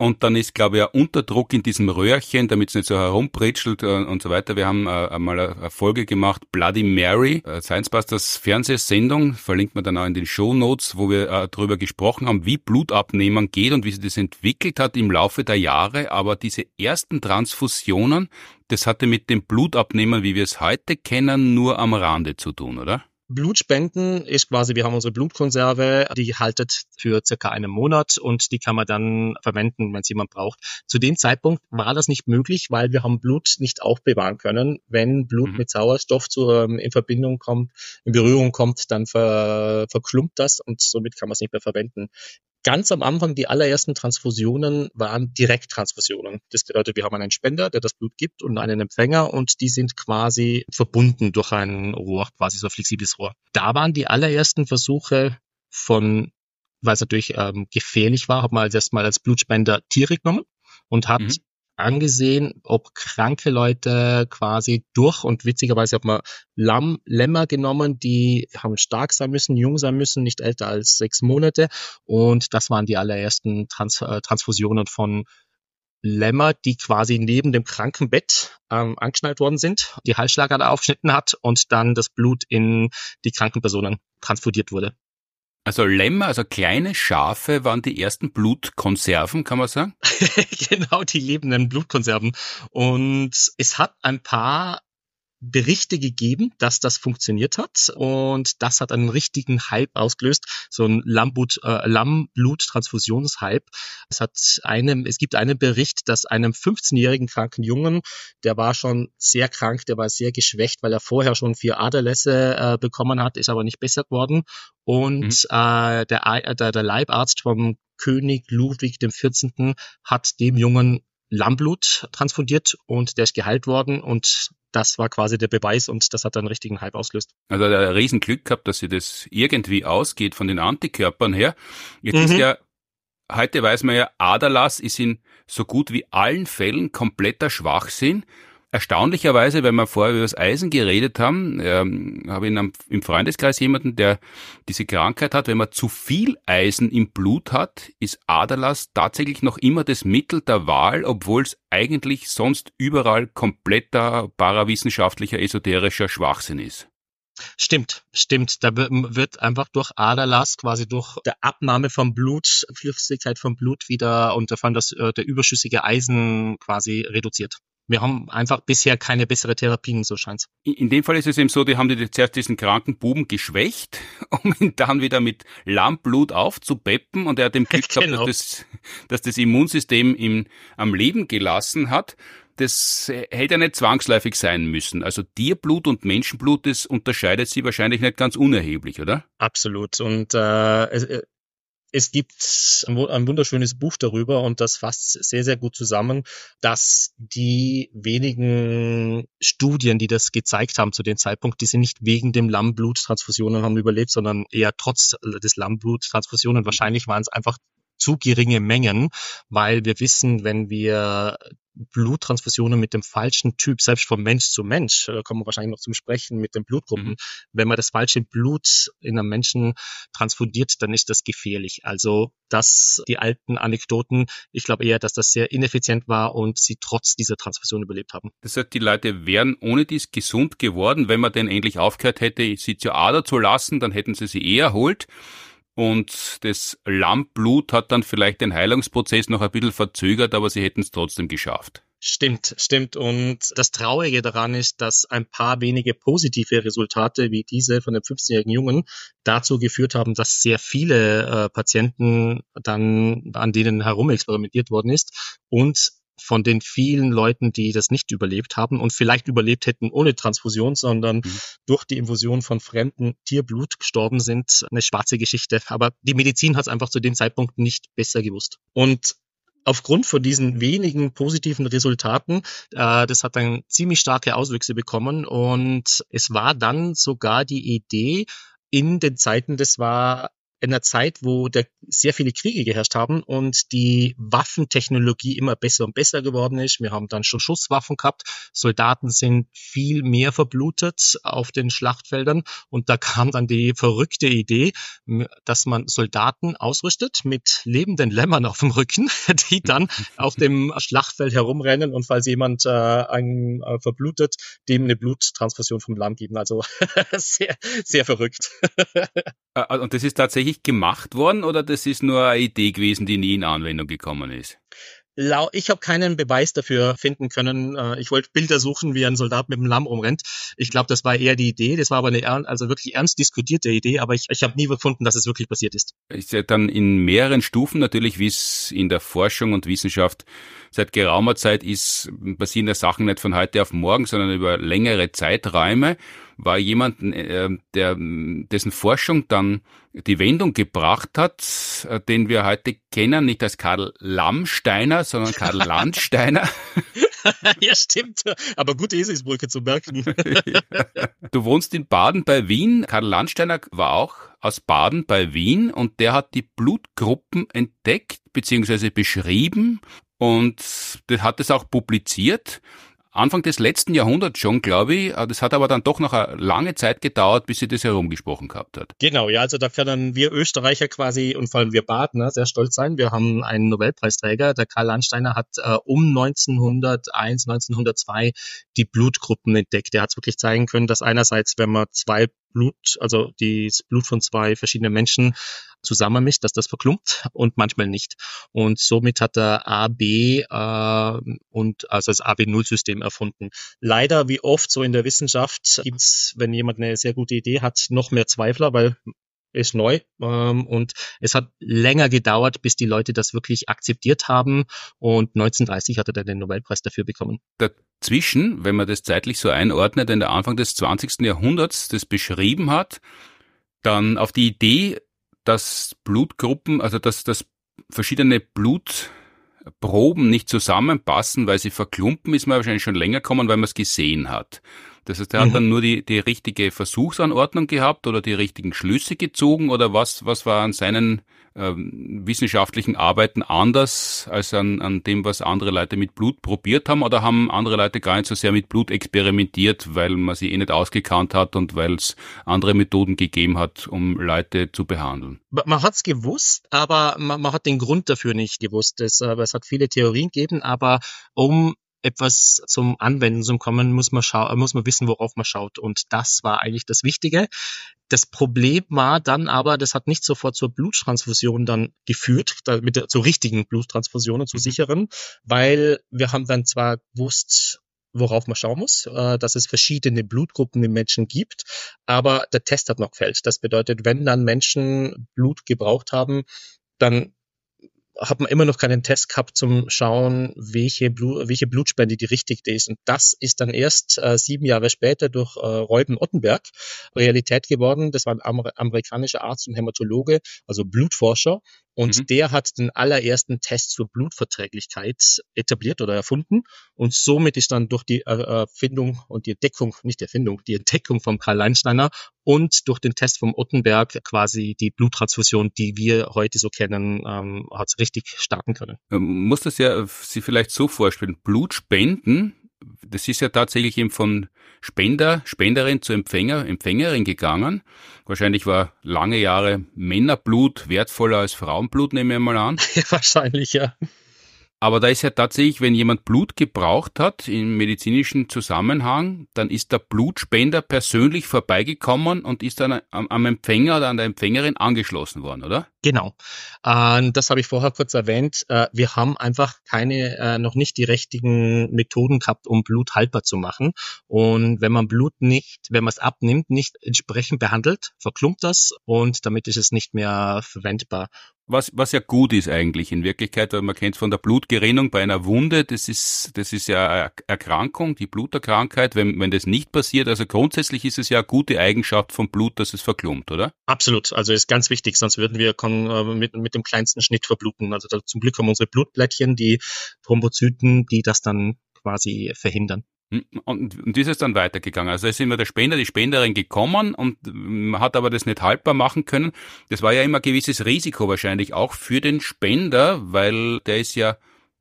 Und dann ist, glaube ich, ein Unterdruck in diesem Röhrchen, damit es nicht so herumpritschelt äh, und so weiter. Wir haben äh, einmal eine Folge gemacht, Bloody Mary, äh, Science Busters Fernsehsendung, verlinkt man dann auch in den Show Notes, wo wir darüber gesprochen haben, wie Blutabnehmen geht und wie sich das entwickelt hat im Laufe der Jahre. Aber diese ersten Transfusionen, das hatte mit dem Blutabnehmen, wie wir es heute kennen, nur am Rande zu tun, oder? Blutspenden ist quasi, wir haben unsere Blutkonserve, die haltet für circa einen Monat und die kann man dann verwenden, wenn es jemand braucht. Zu dem Zeitpunkt war das nicht möglich, weil wir haben Blut nicht aufbewahren können. Wenn Blut mhm. mit Sauerstoff zu, ähm, in Verbindung kommt, in Berührung kommt, dann ver, verklumpt das und somit kann man es nicht mehr verwenden ganz am Anfang, die allerersten Transfusionen waren Direkttransfusionen. Das bedeutet, wir haben einen Spender, der das Blut gibt und einen Empfänger und die sind quasi verbunden durch ein Rohr, quasi so ein flexibles Rohr. Da waren die allerersten Versuche von, weil es natürlich ähm, gefährlich war, hat man als erstmal als Blutspender Tiere genommen und hat mhm angesehen, ob kranke Leute quasi durch und witzigerweise hat man Lamm, Lämmer genommen, die haben stark sein müssen, jung sein müssen, nicht älter als sechs Monate und das waren die allerersten Trans äh, Transfusionen von Lämmer, die quasi neben dem Krankenbett ähm, angeschnallt worden sind, die Halsschlagader aufgeschnitten hat und dann das Blut in die kranken Personen transfundiert wurde. Also Lämmer, also kleine Schafe waren die ersten Blutkonserven, kann man sagen? (laughs) genau, die lebenden Blutkonserven. Und es hat ein paar Berichte gegeben, dass das funktioniert hat und das hat einen richtigen Hype ausgelöst, so ein Lammblut, äh, Lammblut-Transfusionshype. Es hat einem, es gibt einen Bericht, dass einem 15-jährigen kranken Jungen, der war schon sehr krank, der war sehr geschwächt, weil er vorher schon vier Aderlässe äh, bekommen hat, ist aber nicht besser geworden und mhm. äh, der, der, der Leibarzt vom König Ludwig XIV. hat dem Jungen Lammblut transfundiert und der ist geheilt worden und das war quasi der Beweis und das hat dann einen richtigen Hype ausgelöst. Also hat er riesen Glück gehabt, dass sie das irgendwie ausgeht von den Antikörpern her. Jetzt mhm. ist ja, heute weiß man ja, Aderlass ist in so gut wie allen Fällen kompletter Schwachsinn. Erstaunlicherweise, wenn wir vorher über das Eisen geredet haben, ähm, habe ich in im Freundeskreis jemanden, der diese Krankheit hat. Wenn man zu viel Eisen im Blut hat, ist Aderlass tatsächlich noch immer das Mittel der Wahl, obwohl es eigentlich sonst überall kompletter parawissenschaftlicher, esoterischer Schwachsinn ist. Stimmt, stimmt. Da wird einfach durch Aderlass quasi durch der Abnahme vom Blut, Flüssigkeit vom Blut wieder und davon das, äh, der überschüssige Eisen quasi reduziert wir haben einfach bisher keine bessere Therapien, so scheint's. In dem Fall ist es eben so, die haben die zuerst diesen kranken Buben geschwächt, (laughs) um ihn dann wieder mit Lammblut aufzupeppen und er hat dem (laughs) Glück gehabt, genau. dass, das, dass das Immunsystem ihm am Leben gelassen hat. Das hätte ja nicht zwangsläufig sein müssen. Also Tierblut und Menschenblut, das unterscheidet sie wahrscheinlich nicht ganz unerheblich, oder? Absolut. Und äh, es gibt ein wunderschönes Buch darüber und das fasst sehr, sehr gut zusammen, dass die wenigen Studien, die das gezeigt haben zu dem Zeitpunkt, die sind nicht wegen dem Lammbluttransfusionen haben überlebt, sondern eher trotz des Lammbluttransfusionen. Wahrscheinlich waren es einfach zu geringe Mengen, weil wir wissen, wenn wir Bluttransfusionen mit dem falschen Typ, selbst von Mensch zu Mensch, da kommen wir wahrscheinlich noch zum Sprechen mit den Blutgruppen. Mhm. Wenn man das falsche Blut in einem Menschen transfundiert, dann ist das gefährlich. Also das, die alten Anekdoten, ich glaube eher, dass das sehr ineffizient war und sie trotz dieser Transfusion überlebt haben. Das heißt, die Leute wären ohne dies gesund geworden, wenn man denn endlich aufgehört hätte, sie zur Ader zu lassen, dann hätten sie sie eher erholt und das Lammblut hat dann vielleicht den Heilungsprozess noch ein bisschen verzögert, aber sie hätten es trotzdem geschafft. Stimmt, stimmt. Und das Traurige daran ist, dass ein paar wenige positive Resultate wie diese von dem 15-jährigen Jungen dazu geführt haben, dass sehr viele äh, Patienten dann an denen herumexperimentiert worden ist und von den vielen Leuten, die das nicht überlebt haben und vielleicht überlebt hätten ohne Transfusion, sondern mhm. durch die Infusion von fremden Tierblut gestorben sind, eine schwarze Geschichte. Aber die Medizin hat es einfach zu dem Zeitpunkt nicht besser gewusst. Und aufgrund von diesen wenigen positiven Resultaten, äh, das hat dann ziemlich starke Auswüchse bekommen und es war dann sogar die Idee, in den Zeiten, das war in einer Zeit, wo der, sehr viele Kriege geherrscht haben und die Waffentechnologie immer besser und besser geworden ist. Wir haben dann schon Schusswaffen gehabt. Soldaten sind viel mehr verblutet auf den Schlachtfeldern und da kam dann die verrückte Idee, dass man Soldaten ausrüstet mit lebenden Lämmern auf dem Rücken, (laughs) die dann auf dem Schlachtfeld herumrennen und falls jemand äh, einen, äh, verblutet, dem eine Bluttransfusion vom Lamm geben. Also (laughs) sehr, sehr verrückt. (laughs) Äh, und das ist tatsächlich tatsächlich gemacht worden oder das ist nur eine Idee gewesen, die nie in Anwendung gekommen ist? Ich habe keinen Beweis dafür finden können. Äh, ich wollte Bilder suchen, wie ein Soldat mit dem Lamm rumrennt. Ich glaube, das war eher die Idee. Das war aber eine also wirklich ernst diskutierte Idee, aber ich, ich habe nie gefunden, dass es wirklich passiert ist. Ist ja dann in mehreren Stufen natürlich, wie es in der Forschung und Wissenschaft seit geraumer Zeit ist, passieren ja Sachen nicht von heute auf morgen, sondern über längere Zeiträume war jemand, äh, der, dessen Forschung dann die Wendung gebracht hat, äh, den wir heute kennen, nicht als Karl Lammsteiner, sondern Karl (laughs) Landsteiner. (laughs) ja, stimmt. Aber gute Eselsbrücke zu merken. (laughs) du wohnst in Baden bei Wien. Karl Landsteiner war auch aus Baden bei Wien und der hat die Blutgruppen entdeckt bzw. beschrieben und hat es auch publiziert. Anfang des letzten Jahrhunderts schon, glaube ich. Äh, das hat aber dann doch noch eine lange Zeit gedauert, bis sie das herumgesprochen gehabt hat. Genau, ja, also da können wir Österreicher quasi und vor allem wir Badener sehr stolz sein. Wir haben einen Nobelpreisträger, der Karl Landsteiner hat äh, um 1901, 1902 die Blutgruppen entdeckt. Der hat wirklich zeigen können, dass einerseits, wenn man zwei Blut, also das Blut von zwei verschiedenen Menschen zusammenmischt, dass das verklumpt und manchmal nicht. Und somit hat er AB äh, und also das AB0-System erfunden. Leider, wie oft so in der Wissenschaft, gibt's, wenn jemand eine sehr gute Idee hat, noch mehr Zweifler, weil ist neu ähm, und es hat länger gedauert, bis die Leute das wirklich akzeptiert haben und 1930 hat er dann den Nobelpreis dafür bekommen. Dazwischen, wenn man das zeitlich so einordnet, in der Anfang des 20. Jahrhunderts das beschrieben hat, dann auf die Idee dass Blutgruppen, also dass, dass verschiedene Blutproben nicht zusammenpassen, weil sie verklumpen, ist man wahrscheinlich schon länger gekommen, weil man es gesehen hat. Das heißt, er mhm. hat dann nur die, die richtige Versuchsanordnung gehabt oder die richtigen Schlüsse gezogen oder was, was war an seinen ähm, wissenschaftlichen Arbeiten anders als an, an dem, was andere Leute mit Blut probiert haben? Oder haben andere Leute gar nicht so sehr mit Blut experimentiert, weil man sie eh nicht ausgekannt hat und weil es andere Methoden gegeben hat, um Leute zu behandeln? Man hat es gewusst, aber man, man, hat den Grund dafür nicht gewusst. Es, äh, es hat viele Theorien gegeben, aber um etwas zum Anwenden zu kommen, muss man, schau muss man wissen, worauf man schaut. Und das war eigentlich das Wichtige. Das Problem war dann aber, das hat nicht sofort zur Bluttransfusion dann geführt, mit zur richtigen Bluttransfusionen, zu mhm. sicheren, weil wir haben dann zwar gewusst, worauf man schauen muss, äh, dass es verschiedene Blutgruppen im Menschen gibt, aber der Test hat noch gefällt. Das bedeutet, wenn dann Menschen Blut gebraucht haben, dann hat man immer noch keinen Test gehabt zum Schauen, welche, Blut, welche Blutspende die richtige ist. Und das ist dann erst äh, sieben Jahre später durch äh, Reuben Ottenberg Realität geworden. Das war ein Amer amerikanischer Arzt und Hämatologe, also Blutforscher. Und mhm. der hat den allerersten Test zur Blutverträglichkeit etabliert oder erfunden. Und somit ist dann durch die Erfindung und die Entdeckung, nicht die Erfindung, die Entdeckung von Karl Leinsteiner und durch den Test vom Ottenberg quasi die Bluttransfusion, die wir heute so kennen, ähm, hat richtig starten können. Man ähm, muss das ja sich vielleicht so vorstellen. Blutspenden das ist ja tatsächlich eben von Spender, Spenderin zu Empfänger, Empfängerin gegangen. Wahrscheinlich war lange Jahre Männerblut wertvoller als Frauenblut, nehme ich mal an. (laughs) Wahrscheinlich, ja. Aber da ist ja tatsächlich, wenn jemand Blut gebraucht hat im medizinischen Zusammenhang, dann ist der Blutspender persönlich vorbeigekommen und ist dann am, Empfänger oder an der Empfängerin angeschlossen worden, oder? Genau. Äh, das habe ich vorher kurz erwähnt. Äh, wir haben einfach keine, äh, noch nicht die richtigen Methoden gehabt, um Blut haltbar zu machen. Und wenn man Blut nicht, wenn man es abnimmt, nicht entsprechend behandelt, verklumpt das und damit ist es nicht mehr verwendbar was, was ja gut ist eigentlich in Wirklichkeit, weil man kennt von der Blutgerinnung bei einer Wunde, das ist, das ist ja eine Erkrankung, die Bluterkrankheit, wenn, wenn das nicht passiert. Also grundsätzlich ist es ja eine gute Eigenschaft vom Blut, dass es verklumpt, oder? Absolut. Also ist ganz wichtig, sonst würden wir äh, mit, mit dem kleinsten Schnitt verbluten. Also da, zum Glück haben unsere Blutblättchen, die Thrombozyten, die das dann quasi verhindern. Und, und ist es dann weitergegangen. Also ist immer der Spender, die Spenderin gekommen und hat aber das nicht haltbar machen können. Das war ja immer ein gewisses Risiko wahrscheinlich auch für den Spender, weil der ist ja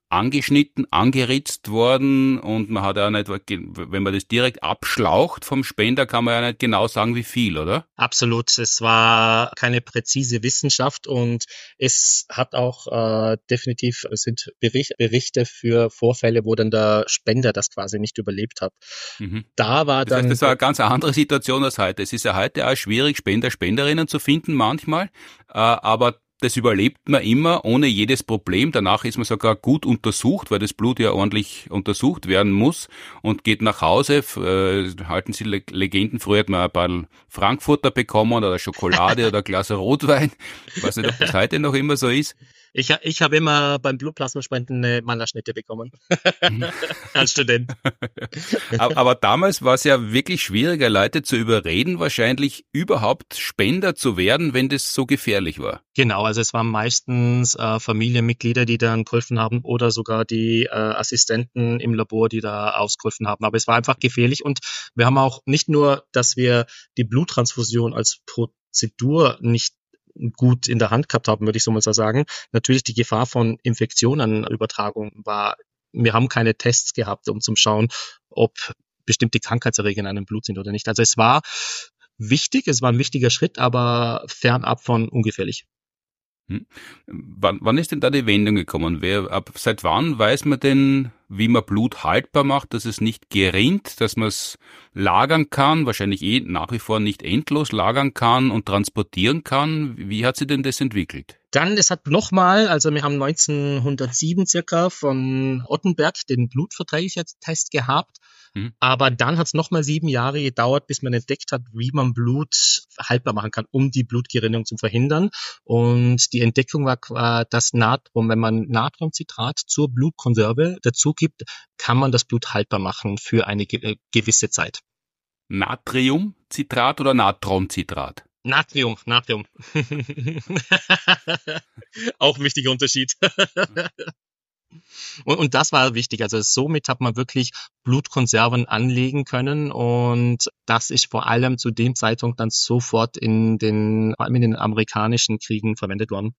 angeschnitten, angeritzt worden und man hat ja nicht, wenn man das direkt abschlaucht vom Spender, kann man ja nicht genau sagen, wie viel, oder? Absolut. Es war keine präzise Wissenschaft und es hat auch äh, definitiv, es sind Bericht, Berichte für Vorfälle, wo dann der Spender das quasi nicht überlebt hat. Mhm. Da war das dann. Heißt, das war eine ganz andere Situation als heute. Es ist ja heute auch schwierig, Spender, Spenderinnen zu finden manchmal, äh, aber das überlebt man immer ohne jedes Problem. Danach ist man sogar gut untersucht, weil das Blut ja ordentlich untersucht werden muss und geht nach Hause. Äh, halten Sie Legenden, früher hat man ein paar Frankfurter bekommen oder Schokolade (laughs) oder ein Glas Rotwein. Ich weiß nicht, ob das (laughs) heute noch immer so ist. Ich, ich habe immer beim Blutplasmaspenden eine Mannerschnitte bekommen. (laughs) Als Student. (laughs) aber, aber, damals war es ja wirklich schwieriger, Leute zu überreden, wahrscheinlich überhaupt Spender zu werden, wenn das so gefährlich war. Genau, also es waren meistens äh, Familienmitglieder, die dann geholfen haben oder sogar die äh, Assistenten im Labor, die da ausgeholfen haben. Aber es war einfach gefährlich und wir haben auch nicht nur, dass wir die Bluttransfusion als Prozedur nicht gut in der Hand gehabt haben, würde ich so mal sagen. Natürlich die Gefahr von Infektionenübertragung war, wir haben keine Tests gehabt, um zu schauen, ob bestimmte Krankheitserreger in einem Blut sind oder nicht. Also es war wichtig, es war ein wichtiger Schritt, aber fernab von ungefährlich. Hm. Wann, wann ist denn da die Wendung gekommen? Wer, ab, seit wann weiß man denn, wie man Blut haltbar macht, dass es nicht gerinnt, dass man es lagern kann, wahrscheinlich eh nach wie vor nicht endlos lagern kann und transportieren kann? Wie hat sich denn das entwickelt? Dann, es hat nochmal, also wir haben 1907 circa von Ottenberg den Blutverträglichkeitstest gehabt Mhm. Aber dann hat es nochmal sieben Jahre gedauert, bis man entdeckt hat, wie man Blut haltbar machen kann, um die Blutgerinnung zu verhindern. Und die Entdeckung war, dass Natron, wenn man Natriumcitrat zur Blutkonserve dazu gibt, kann man das Blut haltbar machen für eine äh, gewisse Zeit. Natriumcitrat oder Natroncitrat? Natrium, Natrium. (laughs) Auch ein wichtiger Unterschied. (laughs) Und, und das war wichtig. Also somit hat man wirklich Blutkonserven anlegen können und das ist vor allem zu dem Zeitpunkt dann sofort in den, in den amerikanischen Kriegen verwendet worden.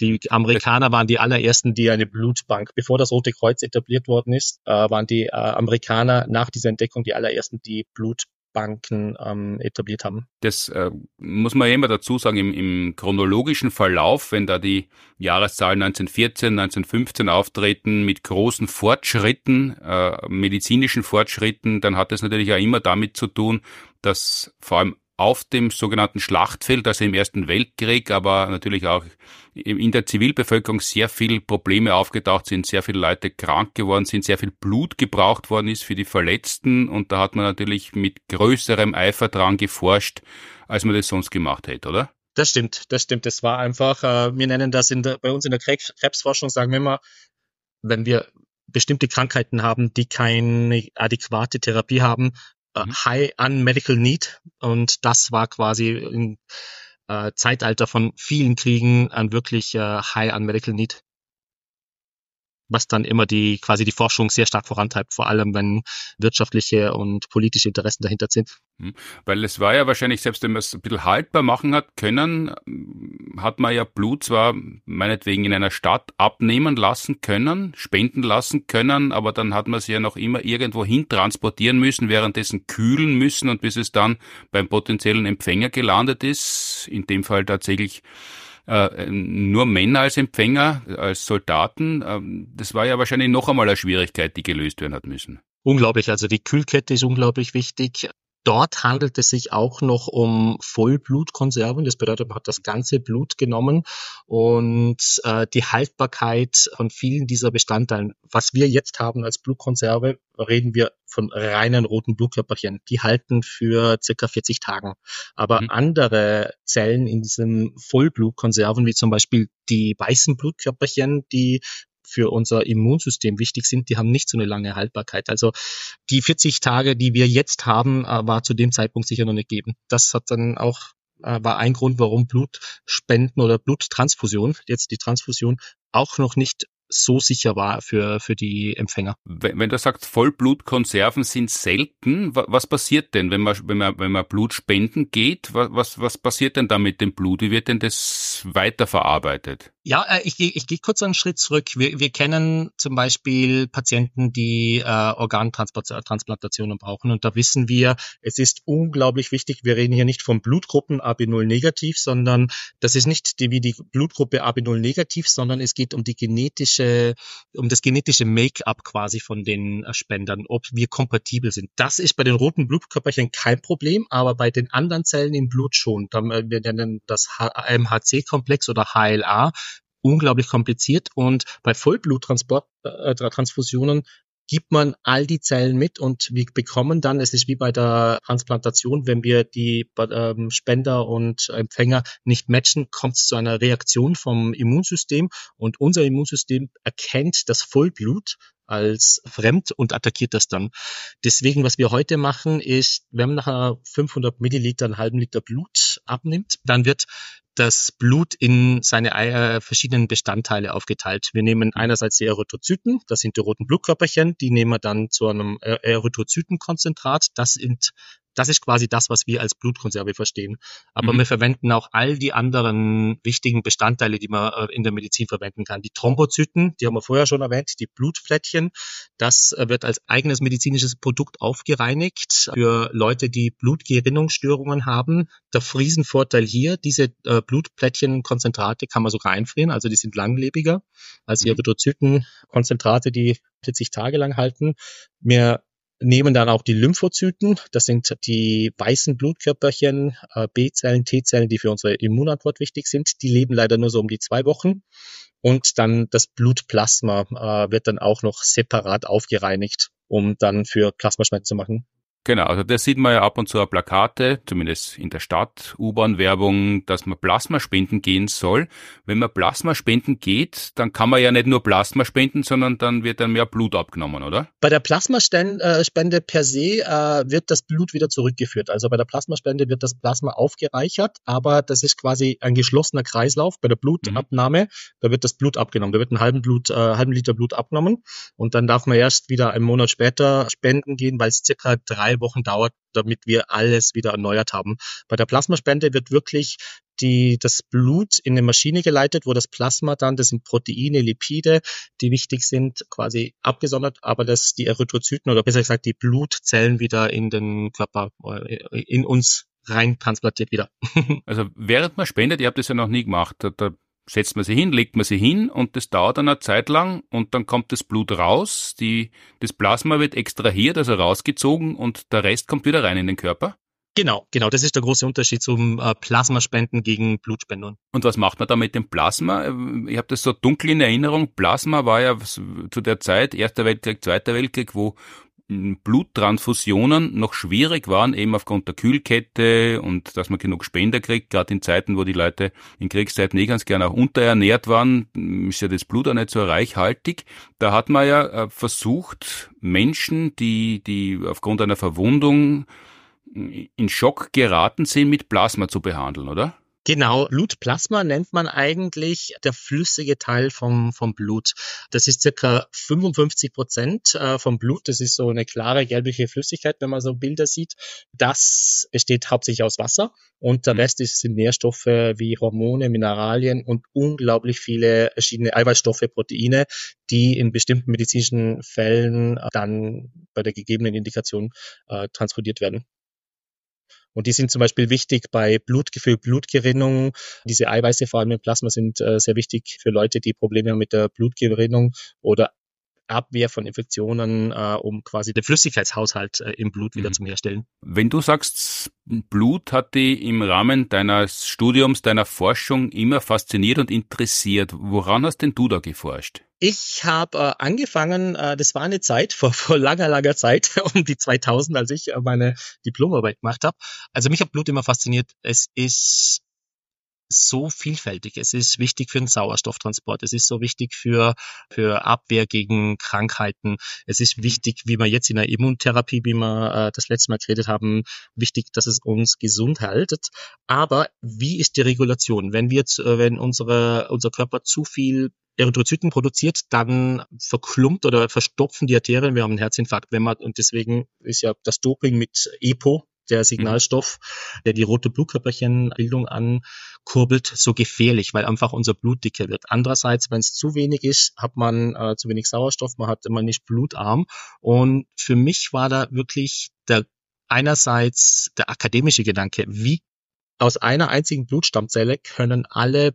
Die Amerikaner waren die allerersten, die eine Blutbank, bevor das Rote Kreuz etabliert worden ist, äh, waren die äh, Amerikaner nach dieser Entdeckung die allerersten, die Blut Banken ähm, etabliert haben. Das äh, muss man ja immer dazu sagen, im, im chronologischen Verlauf, wenn da die Jahreszahlen 1914, 1915 auftreten mit großen Fortschritten, äh, medizinischen Fortschritten, dann hat das natürlich auch immer damit zu tun, dass vor allem auf dem sogenannten Schlachtfeld, also im Ersten Weltkrieg, aber natürlich auch in der Zivilbevölkerung sehr viel Probleme aufgetaucht sind, sehr viele Leute krank geworden sind, sehr viel Blut gebraucht worden ist für die Verletzten und da hat man natürlich mit größerem Eifer dran geforscht, als man das sonst gemacht hätte, oder? Das stimmt, das stimmt. Das war einfach, äh, wir nennen das in der, bei uns in der Krebsforschung, sagen wir immer, wenn wir bestimmte Krankheiten haben, die keine adäquate Therapie haben, mhm. High Unmedical Need und das war quasi im äh, Zeitalter von vielen Kriegen ein wirklich äh, High Unmedical Need was dann immer die quasi die Forschung sehr stark vorantreibt, vor allem wenn wirtschaftliche und politische Interessen dahinter sind. Hm. Weil es war ja wahrscheinlich, selbst wenn man es ein bisschen haltbar machen hat können, hat man ja Blut zwar meinetwegen in einer Stadt abnehmen lassen können, spenden lassen können, aber dann hat man es ja noch immer irgendwo hin transportieren müssen, währenddessen kühlen müssen und bis es dann beim potenziellen Empfänger gelandet ist, in dem Fall tatsächlich äh, nur Männer als Empfänger, als Soldaten. Ähm, das war ja wahrscheinlich noch einmal eine Schwierigkeit, die gelöst werden hat müssen. Unglaublich, also die Kühlkette ist unglaublich wichtig. Dort handelt es sich auch noch um Vollblutkonserven. Das bedeutet, man hat das ganze Blut genommen und äh, die Haltbarkeit von vielen dieser Bestandteilen, was wir jetzt haben als Blutkonserve, reden wir von reinen roten Blutkörperchen. Die halten für circa 40 Tagen. Aber mhm. andere Zellen in diesen Vollblutkonserven, wie zum Beispiel die weißen Blutkörperchen, die für unser Immunsystem wichtig sind, die haben nicht so eine lange Haltbarkeit. Also die 40 Tage, die wir jetzt haben, äh, war zu dem Zeitpunkt sicher noch nicht geben. Das hat dann auch äh, war ein Grund, warum Blutspenden oder Bluttransfusion, jetzt die Transfusion, auch noch nicht so sicher war für, für die Empfänger. Wenn, wenn du sagst, Vollblutkonserven sind selten, was passiert denn, wenn man, wenn man, wenn man Blut spenden geht? Was, was passiert denn da mit dem Blut? Wie wird denn das weiterverarbeitet? Ja, äh, ich, ich gehe kurz einen Schritt zurück. Wir, wir kennen zum Beispiel Patienten, die äh, Organtransplantationen brauchen. Und da wissen wir, es ist unglaublich wichtig, wir reden hier nicht von Blutgruppen AB0 negativ, sondern das ist nicht die, wie die Blutgruppe AB0 negativ, sondern es geht um die genetische, um das genetische Make-up quasi von den äh, Spendern, ob wir kompatibel sind. Das ist bei den roten Blutkörperchen kein Problem, aber bei den anderen Zellen im Blut schon. Äh, wir nennen das MHC-Komplex oder HLA unglaublich kompliziert und bei Vollbluttransport-Transfusionen äh, gibt man all die Zellen mit und wir bekommen dann, es ist wie bei der Transplantation, wenn wir die ähm, Spender und Empfänger nicht matchen, kommt es zu einer Reaktion vom Immunsystem und unser Immunsystem erkennt das Vollblut als fremd und attackiert das dann. Deswegen, was wir heute machen, ist, wenn man nachher 500 Milliliter, einen halben Liter Blut abnimmt, dann wird das Blut in seine äh, verschiedenen Bestandteile aufgeteilt. Wir nehmen einerseits die Erythrozyten, das sind die roten Blutkörperchen, die nehmen wir dann zu einem Erythrozytenkonzentrat. Das sind das ist quasi das, was wir als Blutkonserve verstehen. Aber mhm. wir verwenden auch all die anderen wichtigen Bestandteile, die man äh, in der Medizin verwenden kann. Die Thrombozyten, die haben wir vorher schon erwähnt, die Blutflättchen, das äh, wird als eigenes medizinisches Produkt aufgereinigt für Leute, die Blutgerinnungsstörungen haben. Der Friesenvorteil hier, diese äh, Blutplättchenkonzentrate kann man sogar einfrieren, also die sind langlebiger als die mhm. Erythrozytenkonzentrate, die 40 Tage lang halten. Wir nehmen dann auch die Lymphozyten, das sind die weißen Blutkörperchen, äh, B-Zellen, T-Zellen, die für unsere Immunantwort wichtig sind. Die leben leider nur so um die zwei Wochen. Und dann das Blutplasma äh, wird dann auch noch separat aufgereinigt, um dann für Plasmaspenden zu machen. Genau, also das sieht man ja ab und zu auf Plakate, zumindest in der Stadt, U-Bahn-Werbung, dass man Plasma spenden gehen soll. Wenn man Plasma spenden geht, dann kann man ja nicht nur Plasma spenden, sondern dann wird dann mehr Blut abgenommen, oder? Bei der Plasmaspende per se äh, wird das Blut wieder zurückgeführt. Also bei der Plasmaspende wird das Plasma aufgereichert, aber das ist quasi ein geschlossener Kreislauf. Bei der Blutabnahme, mhm. da wird das Blut abgenommen. Da wird einen halben, Blut, äh, halben Liter Blut abgenommen und dann darf man erst wieder einen Monat später spenden gehen, weil es circa drei Wochen dauert, damit wir alles wieder erneuert haben. Bei der Plasmaspende wird wirklich die, das Blut in eine Maschine geleitet, wo das Plasma dann, das sind Proteine, Lipide, die wichtig sind, quasi abgesondert, aber dass die Erythrozyten oder besser gesagt die Blutzellen wieder in den Körper, äh, in uns rein transplantiert wieder. (laughs) also während man spendet, ihr habt das ja noch nie gemacht, da setzt man sie hin, legt man sie hin und das dauert dann eine Zeit lang und dann kommt das Blut raus, die, das Plasma wird extrahiert, also rausgezogen und der Rest kommt wieder rein in den Körper. Genau, genau, das ist der große Unterschied zum äh, Plasmaspenden gegen Blutspenden. Und was macht man da mit dem Plasma? Ich habe das so dunkel in Erinnerung. Plasma war ja zu der Zeit, Erster Weltkrieg, Zweiter Weltkrieg, wo Bluttransfusionen noch schwierig waren, eben aufgrund der Kühlkette und dass man genug Spender kriegt, gerade in Zeiten, wo die Leute in Kriegszeiten eh ganz gerne auch unterernährt waren, ist ja das Blut auch nicht so reichhaltig. Da hat man ja äh, versucht, Menschen, die, die aufgrund einer Verwundung in Schock geraten sind, mit Plasma zu behandeln, oder? Genau, Blutplasma nennt man eigentlich der flüssige Teil vom, vom Blut. Das ist circa 55 Prozent äh, vom Blut. Das ist so eine klare gelbliche Flüssigkeit, wenn man so Bilder sieht. Das besteht hauptsächlich aus Wasser und der mhm. Rest ist, sind Nährstoffe wie Hormone, Mineralien und unglaublich viele verschiedene Eiweißstoffe, Proteine, die in bestimmten medizinischen Fällen dann bei der gegebenen Indikation äh, transportiert werden. Und die sind zum Beispiel wichtig bei Blutgefühl, Blutgerinnung. Diese Eiweiße vor allem im Plasma sind äh, sehr wichtig für Leute, die Probleme haben mit der Blutgerinnung oder Abwehr von Infektionen, äh, um quasi den Flüssigkeitshaushalt äh, im Blut wieder mhm. zum Herstellen. Wenn du sagst, Blut hat dich im Rahmen deines Studiums, deiner Forschung immer fasziniert und interessiert, woran hast denn du da geforscht? Ich habe äh, angefangen, äh, das war eine Zeit, vor, vor langer, langer Zeit, (laughs) um die 2000, als ich äh, meine Diplomarbeit gemacht habe. Also mich hat Blut immer fasziniert. Es ist so vielfältig. Es ist wichtig für den Sauerstofftransport. Es ist so wichtig für, für Abwehr gegen Krankheiten. Es ist wichtig, wie wir jetzt in der Immuntherapie, wie wir äh, das letzte Mal geredet haben, wichtig, dass es uns gesund haltet. Aber wie ist die Regulation? Wenn wir, äh, wenn unsere, unser Körper zu viel Erythrozyten produziert, dann verklumpt oder verstopfen die Arterien. Wir haben einen Herzinfarkt, wenn man, und deswegen ist ja das Doping mit EPO, der Signalstoff, der die rote Blutkörperchenbildung ankurbelt, so gefährlich, weil einfach unser Blut dicker wird. Andererseits, wenn es zu wenig ist, hat man äh, zu wenig Sauerstoff, man hat immer nicht blutarm. Und für mich war da wirklich der einerseits der akademische Gedanke, wie aus einer einzigen Blutstammzelle können alle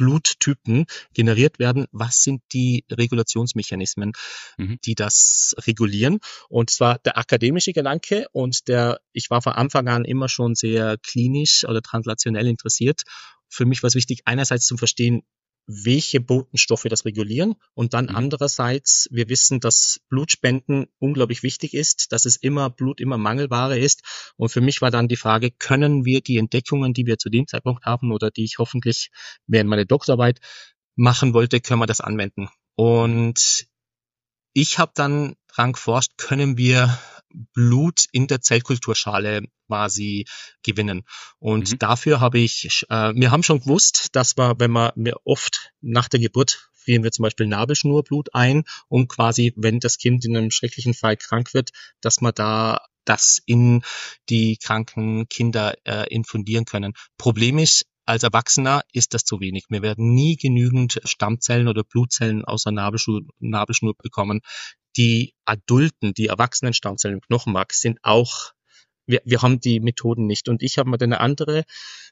Bluttypen generiert werden. Was sind die Regulationsmechanismen, mhm. die das regulieren? Und zwar der akademische Gedanke und der, ich war von Anfang an immer schon sehr klinisch oder translationell interessiert. Für mich war es wichtig, einerseits zu verstehen, welche Botenstoffe das regulieren. Und dann mhm. andererseits, wir wissen, dass Blutspenden unglaublich wichtig ist, dass es immer Blut immer Mangelware ist. Und für mich war dann die Frage, können wir die Entdeckungen, die wir zu dem Zeitpunkt haben oder die ich hoffentlich während meiner Doktorarbeit machen wollte, können wir das anwenden? Und ich habe dann dran geforscht, können wir Blut in der Zellkulturschale quasi gewinnen. Und mhm. dafür habe ich, äh, wir haben schon gewusst, dass wir, wenn wir, wir oft nach der Geburt frieren wir zum Beispiel Nabelschnurblut ein, um quasi, wenn das Kind in einem schrecklichen Fall krank wird, dass man da das in die kranken Kinder äh, infundieren können. Problem ist, als Erwachsener ist das zu wenig. Wir werden nie genügend Stammzellen oder Blutzellen aus der Nabelschnur, Nabelschnur bekommen. Die adulten, die erwachsenen Stammzellen im Knochenmark sind auch wir, wir haben die Methoden nicht. Und ich habe mir eine andere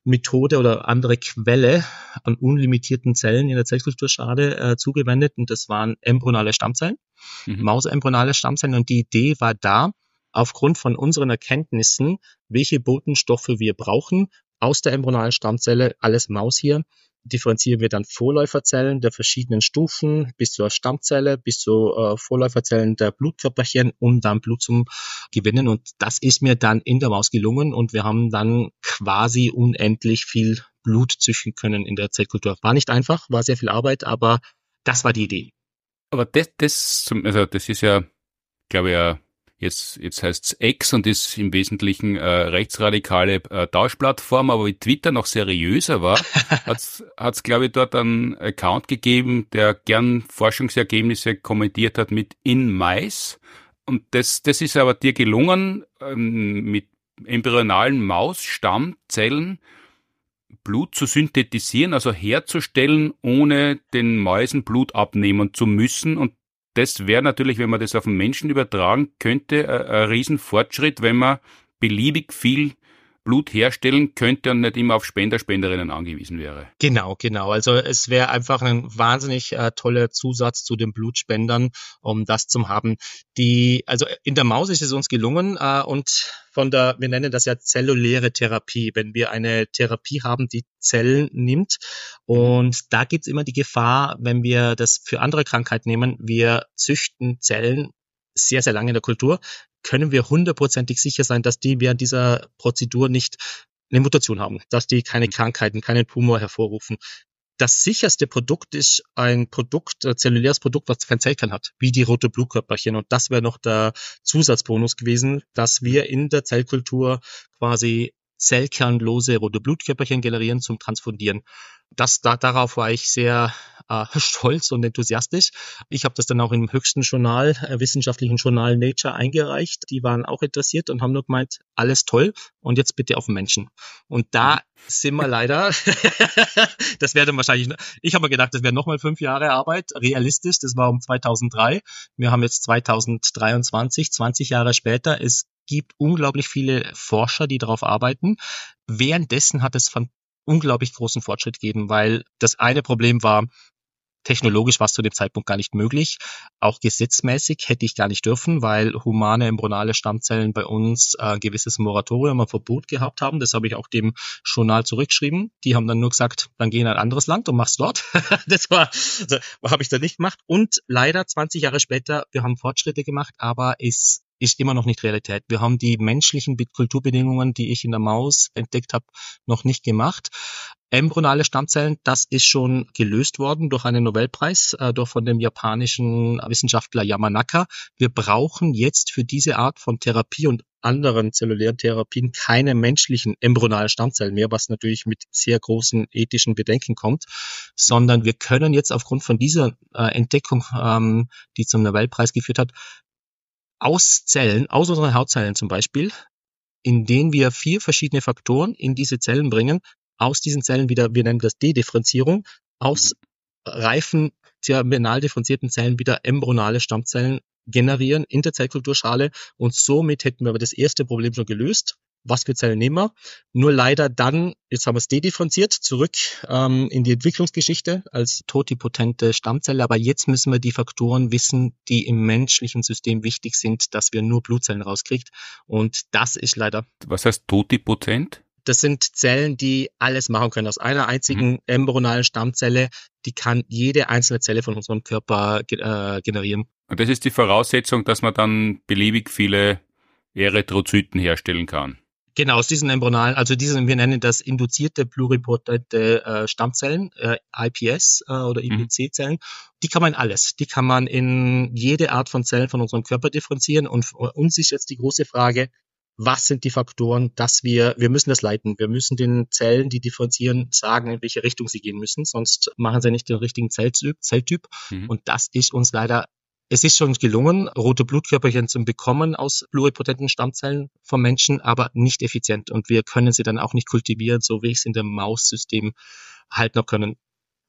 Methode oder andere Quelle an unlimitierten Zellen in der Zellkulturschale äh, zugewendet. Und das waren embryonale Stammzellen, mhm. Mausembryonale Stammzellen. Und die Idee war da, aufgrund von unseren Erkenntnissen, welche Botenstoffe wir brauchen, aus der embryonalen Stammzelle, alles Maus hier, differenzieren wir dann Vorläuferzellen der verschiedenen Stufen bis zur Stammzelle, bis zu äh, Vorläuferzellen der Blutkörperchen, um dann Blut zu gewinnen. Und das ist mir dann in der Maus gelungen und wir haben dann quasi unendlich viel Blut züchten können in der Zellkultur. War nicht einfach, war sehr viel Arbeit, aber das war die Idee. Aber das, das, also das ist ja, glaube ich, ja Jetzt, jetzt heißt's X und ist im Wesentlichen äh, rechtsradikale äh, Tauschplattform, aber wie Twitter noch seriöser war, (laughs) hat's, hat's glaube ich dort einen Account gegeben, der gern Forschungsergebnisse kommentiert hat mit in Mais. Und das, das ist aber dir gelungen, ähm, mit embryonalen Mausstammzellen Blut zu synthetisieren, also herzustellen, ohne den Mäusen Blut abnehmen zu müssen. Und das wäre natürlich, wenn man das auf den Menschen übertragen könnte, ein, ein Riesenfortschritt, wenn man beliebig viel Blut herstellen könnte und nicht immer auf Spender, Spenderinnen angewiesen wäre. Genau, genau. Also es wäre einfach ein wahnsinnig äh, toller Zusatz zu den Blutspendern, um das zu haben. Die, also in der Maus ist es uns gelungen äh, und von der, wir nennen das ja zelluläre Therapie, wenn wir eine Therapie haben, die Zellen nimmt. Und da gibt es immer die Gefahr, wenn wir das für andere Krankheiten nehmen, wir züchten Zellen sehr, sehr lange in der Kultur, können wir hundertprozentig sicher sein, dass die während dieser Prozedur nicht eine Mutation haben, dass die keine mhm. Krankheiten, keinen Tumor hervorrufen. Das sicherste Produkt ist ein Produkt, ein zelluläres Produkt, was kein Zellkern hat, wie die rote Blutkörperchen. Und das wäre noch der Zusatzbonus gewesen, dass wir in der Zellkultur quasi zellkernlose rote Blutkörperchen generieren zum Transfundieren. Das, da, darauf war ich sehr äh, (laughs) stolz und enthusiastisch. Ich habe das dann auch im höchsten Journal, äh, wissenschaftlichen Journal Nature eingereicht. Die waren auch interessiert und haben nur gemeint, alles toll und jetzt bitte auf den Menschen. Und da sind wir leider, (laughs) das wäre dann wahrscheinlich, ich habe mir gedacht, das wäre nochmal fünf Jahre Arbeit, realistisch, das war um 2003. Wir haben jetzt 2023, 20 Jahre später. Es gibt unglaublich viele Forscher, die darauf arbeiten. Währenddessen hat es von unglaublich großen Fortschritt gegeben, weil das eine Problem war, Technologisch war es zu dem Zeitpunkt gar nicht möglich. Auch gesetzmäßig hätte ich gar nicht dürfen, weil humane embryonale Stammzellen bei uns äh, gewisses Moratorium, ein Verbot gehabt haben. Das habe ich auch dem Journal zurückgeschrieben. Die haben dann nur gesagt, dann geh in ein anderes Land und mach's dort. (laughs) das war, also, habe ich dann nicht gemacht. Und leider 20 Jahre später, wir haben Fortschritte gemacht, aber es ist immer noch nicht Realität. Wir haben die menschlichen Kulturbedingungen, die ich in der Maus entdeckt habe, noch nicht gemacht. Embryonale Stammzellen, das ist schon gelöst worden durch einen Nobelpreis, äh, durch von dem japanischen Wissenschaftler Yamanaka. Wir brauchen jetzt für diese Art von Therapie und anderen zellulären Therapien keine menschlichen embryonalen Stammzellen mehr, was natürlich mit sehr großen ethischen Bedenken kommt, sondern wir können jetzt aufgrund von dieser äh, Entdeckung, ähm, die zum Nobelpreis geführt hat, aus Zellen, aus unseren Hautzellen zum Beispiel, in denen wir vier verschiedene Faktoren in diese Zellen bringen, aus diesen Zellen wieder, wir nennen das Dedifferenzierung, aus mhm. reifen, terminal differenzierten Zellen wieder embryonale Stammzellen generieren in der Zellkulturschale und somit hätten wir aber das erste Problem schon gelöst was für Zellen nehmen wir. Nur leider dann, jetzt haben wir es dedifferenziert, zurück ähm, in die Entwicklungsgeschichte als totipotente Stammzelle. Aber jetzt müssen wir die Faktoren wissen, die im menschlichen System wichtig sind, dass wir nur Blutzellen rauskriegt. Und das ist leider. Was heißt totipotent? Das sind Zellen, die alles machen können. Aus einer einzigen mhm. embryonalen Stammzelle, die kann jede einzelne Zelle von unserem Körper äh, generieren. Und das ist die Voraussetzung, dass man dann beliebig viele Erythrozyten herstellen kann. Genau, aus diesen embryonalen, also diesen, wir nennen das induzierte pluripotente äh, Stammzellen, äh, IPS äh, oder mhm. IPC-Zellen, die kann man in alles. Die kann man in jede Art von Zellen von unserem Körper differenzieren. Und uns ist jetzt die große Frage, was sind die Faktoren, dass wir, wir müssen das leiten. Wir müssen den Zellen, die differenzieren, sagen, in welche Richtung sie gehen müssen, sonst machen sie nicht den richtigen Zelltyp. Zelltyp. Mhm. Und das ist uns leider es ist schon gelungen, rote Blutkörperchen zu bekommen aus pluripotenten Stammzellen von Menschen, aber nicht effizient. Und wir können sie dann auch nicht kultivieren, so wie ich es in dem Maussystem halt noch können.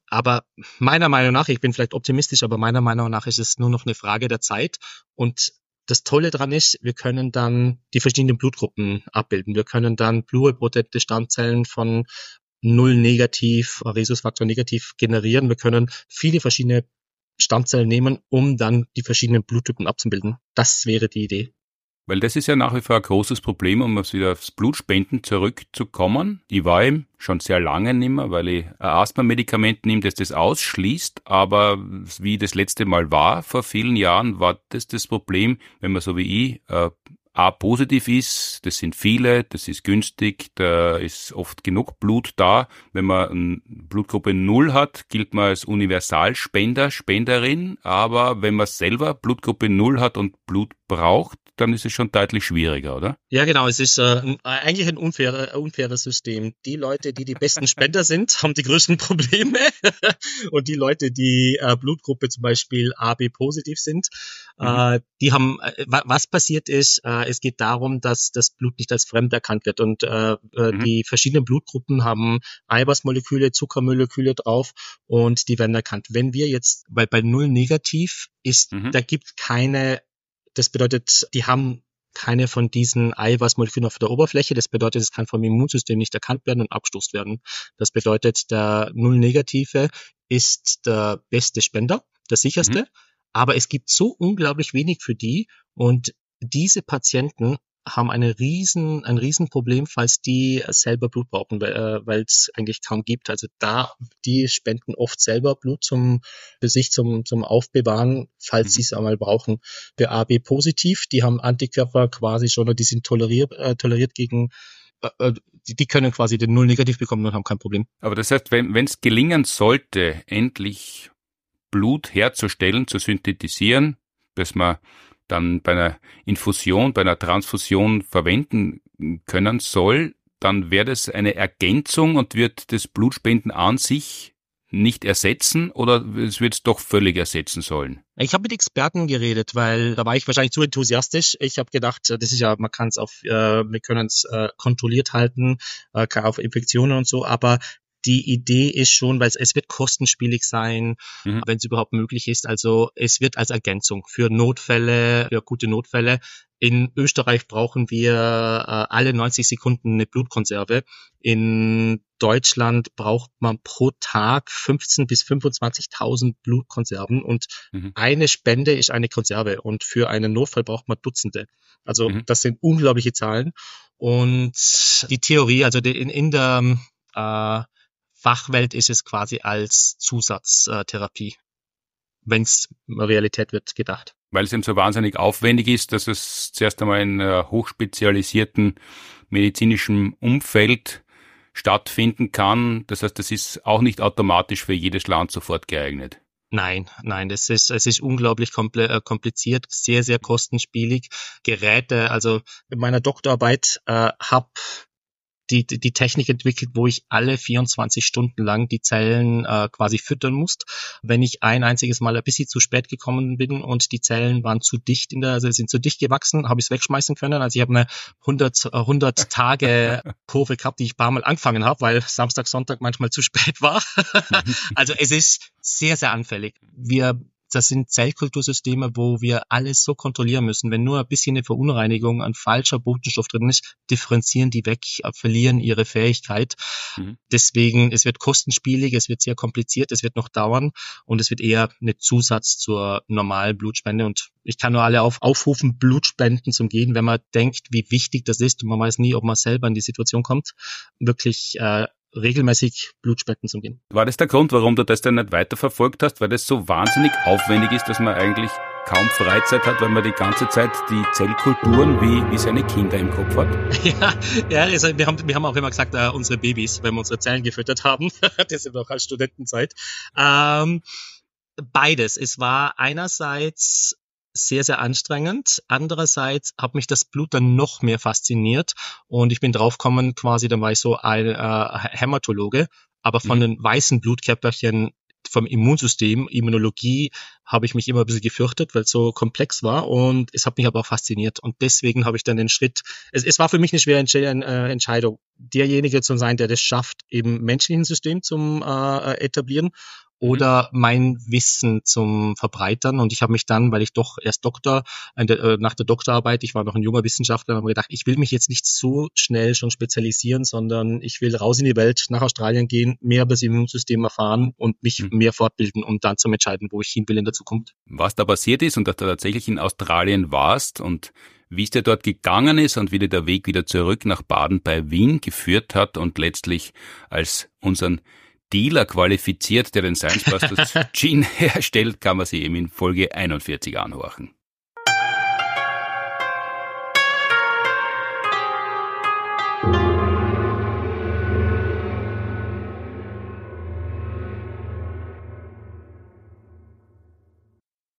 Aber meiner Meinung nach, ich bin vielleicht optimistisch, aber meiner Meinung nach ist es nur noch eine Frage der Zeit. Und das Tolle daran ist, wir können dann die verschiedenen Blutgruppen abbilden. Wir können dann pluripotente Stammzellen von Null negativ, Rhesusfaktor negativ generieren. Wir können viele verschiedene Stammzellen nehmen, um dann die verschiedenen Bluttypen abzubilden. Das wäre die Idee. Weil das ist ja nach wie vor ein großes Problem, um wieder aufs Blutspenden zurückzukommen. Ich war eben schon sehr lange nimmer, weil ich ein Asthma-Medikament nehme, das das ausschließt. Aber wie das letzte Mal war, vor vielen Jahren, war das das Problem, wenn man so wie ich äh, A positiv ist, das sind viele, das ist günstig, da ist oft genug Blut da. Wenn man Blutgruppe 0 hat, gilt man als Universalspender, Spenderin, aber wenn man selber Blutgruppe 0 hat und Blut braucht, dann ist es schon deutlich schwieriger, oder? Ja, genau. Es ist äh, eigentlich ein unfaires, unfaires System. Die Leute, die die besten (laughs) Spender sind, haben die größten Probleme. (laughs) und die Leute, die äh, Blutgruppe zum Beispiel AB positiv sind, mhm. äh, die haben, äh, was passiert ist, äh, es geht darum, dass das Blut nicht als fremd erkannt wird. Und äh, äh, mhm. die verschiedenen Blutgruppen haben Eiweißmoleküle, Zuckermoleküle drauf und die werden erkannt. Wenn wir jetzt, weil bei Null negativ ist, mhm. da gibt keine das bedeutet, die haben keine von diesen Eiweißmolekülen auf der Oberfläche. Das bedeutet, es kann vom Immunsystem nicht erkannt werden und abgestoßt werden. Das bedeutet, der Null-Negative ist der beste Spender, der sicherste. Mhm. Aber es gibt so unglaublich wenig für die und diese Patienten haben eine riesen, ein Riesenproblem, falls die selber Blut brauchen, weil es äh, eigentlich kaum gibt. Also da, die spenden oft selber Blut zum, für sich zum, zum Aufbewahren, falls mhm. sie es einmal brauchen. Für AB positiv, die haben Antikörper quasi schon, die sind toleriert, äh, toleriert gegen äh, äh, die, die können quasi den Null negativ bekommen und haben kein Problem. Aber das heißt, wenn es gelingen sollte, endlich Blut herzustellen, zu synthetisieren, dass man dann bei einer Infusion, bei einer Transfusion verwenden können soll, dann wäre das eine Ergänzung und wird das Blutspenden an sich nicht ersetzen oder es wird es doch völlig ersetzen sollen? Ich habe mit Experten geredet, weil da war ich wahrscheinlich zu enthusiastisch. Ich habe gedacht, das ist ja, man kann es auf, äh, wir können es äh, kontrolliert halten, äh, auf Infektionen und so, aber die Idee ist schon, weil es, es wird kostenspielig sein, mhm. wenn es überhaupt möglich ist. Also es wird als Ergänzung für Notfälle, für gute Notfälle. In Österreich brauchen wir äh, alle 90 Sekunden eine Blutkonserve. In Deutschland braucht man pro Tag 15 bis 25.000 Blutkonserven und mhm. eine Spende ist eine Konserve und für einen Notfall braucht man Dutzende. Also mhm. das sind unglaubliche Zahlen und die Theorie, also in, in der äh, Fachwelt ist es quasi als Zusatztherapie, wenn es Realität wird, gedacht. Weil es eben so wahnsinnig aufwendig ist, dass es zuerst einmal in einem hochspezialisierten medizinischen Umfeld stattfinden kann. Das heißt, das ist auch nicht automatisch für jedes Land sofort geeignet. Nein, nein, das ist, es ist unglaublich äh, kompliziert, sehr, sehr kostenspielig. Geräte, also in meiner Doktorarbeit äh, habe die, die Technik entwickelt, wo ich alle 24 Stunden lang die Zellen äh, quasi füttern muss. Wenn ich ein einziges Mal ein bisschen zu spät gekommen bin und die Zellen waren zu dicht in der, also sind zu dicht gewachsen, habe ich es wegschmeißen können. Also ich habe eine 100, 100 äh, (laughs) Tage Kurve gehabt, die ich ein paar Mal angefangen habe, weil Samstag, Sonntag manchmal zu spät war. (laughs) also es ist sehr, sehr anfällig. Wir das sind Zellkultursysteme, wo wir alles so kontrollieren müssen. Wenn nur ein bisschen eine Verunreinigung, ein falscher Botenstoff drin ist, differenzieren die weg, verlieren ihre Fähigkeit. Mhm. Deswegen, es wird kostenspielig, es wird sehr kompliziert, es wird noch dauern und es wird eher eine Zusatz zur normalen Blutspende. Und ich kann nur alle auf, aufrufen, Blutspenden zum Gehen, wenn man denkt, wie wichtig das ist und man weiß nie, ob man selber in die Situation kommt, wirklich äh, regelmäßig Blutspenden zu gehen. War das der Grund, warum du das dann nicht weiterverfolgt hast, weil das so wahnsinnig aufwendig ist, dass man eigentlich kaum Freizeit hat, weil man die ganze Zeit die Zellkulturen wie, wie seine Kinder im Kopf hat? (laughs) Ja, ja also wir, haben, wir haben auch immer gesagt, äh, unsere Babys, wenn wir unsere Zellen gefüttert haben, (laughs) das ist noch als Studentenzeit. Ähm, beides. Es war einerseits sehr, sehr anstrengend. Andererseits hat mich das Blut dann noch mehr fasziniert und ich bin draufgekommen, quasi, dann war ich so ein äh, Hämatologe, aber von mhm. den weißen Blutkörperchen vom Immunsystem, Immunologie, habe ich mich immer ein bisschen gefürchtet, weil es so komplex war und es hat mich aber auch fasziniert und deswegen habe ich dann den Schritt, es, es war für mich eine schwere äh, Entscheidung, derjenige zu sein, der das schafft, eben menschlichen System zum äh, etablieren Mhm. Oder mein Wissen zum Verbreitern. Und ich habe mich dann, weil ich doch erst Doktor, äh, nach der Doktorarbeit, ich war noch ein junger Wissenschaftler, habe gedacht, ich will mich jetzt nicht so schnell schon spezialisieren, sondern ich will raus in die Welt, nach Australien gehen, mehr über das Immunsystem erfahren und mich mhm. mehr fortbilden, um dann zu entscheiden, wo ich hin will in der Zukunft. Was da passiert ist und dass du tatsächlich in Australien warst und wie es dir dort gegangen ist und wie dir der Weg wieder zurück nach Baden bei Wien geführt hat und letztlich als unseren Dealer qualifiziert, der den Science Busters (laughs) Gin herstellt, kann man sich eben in Folge 41 anhorchen.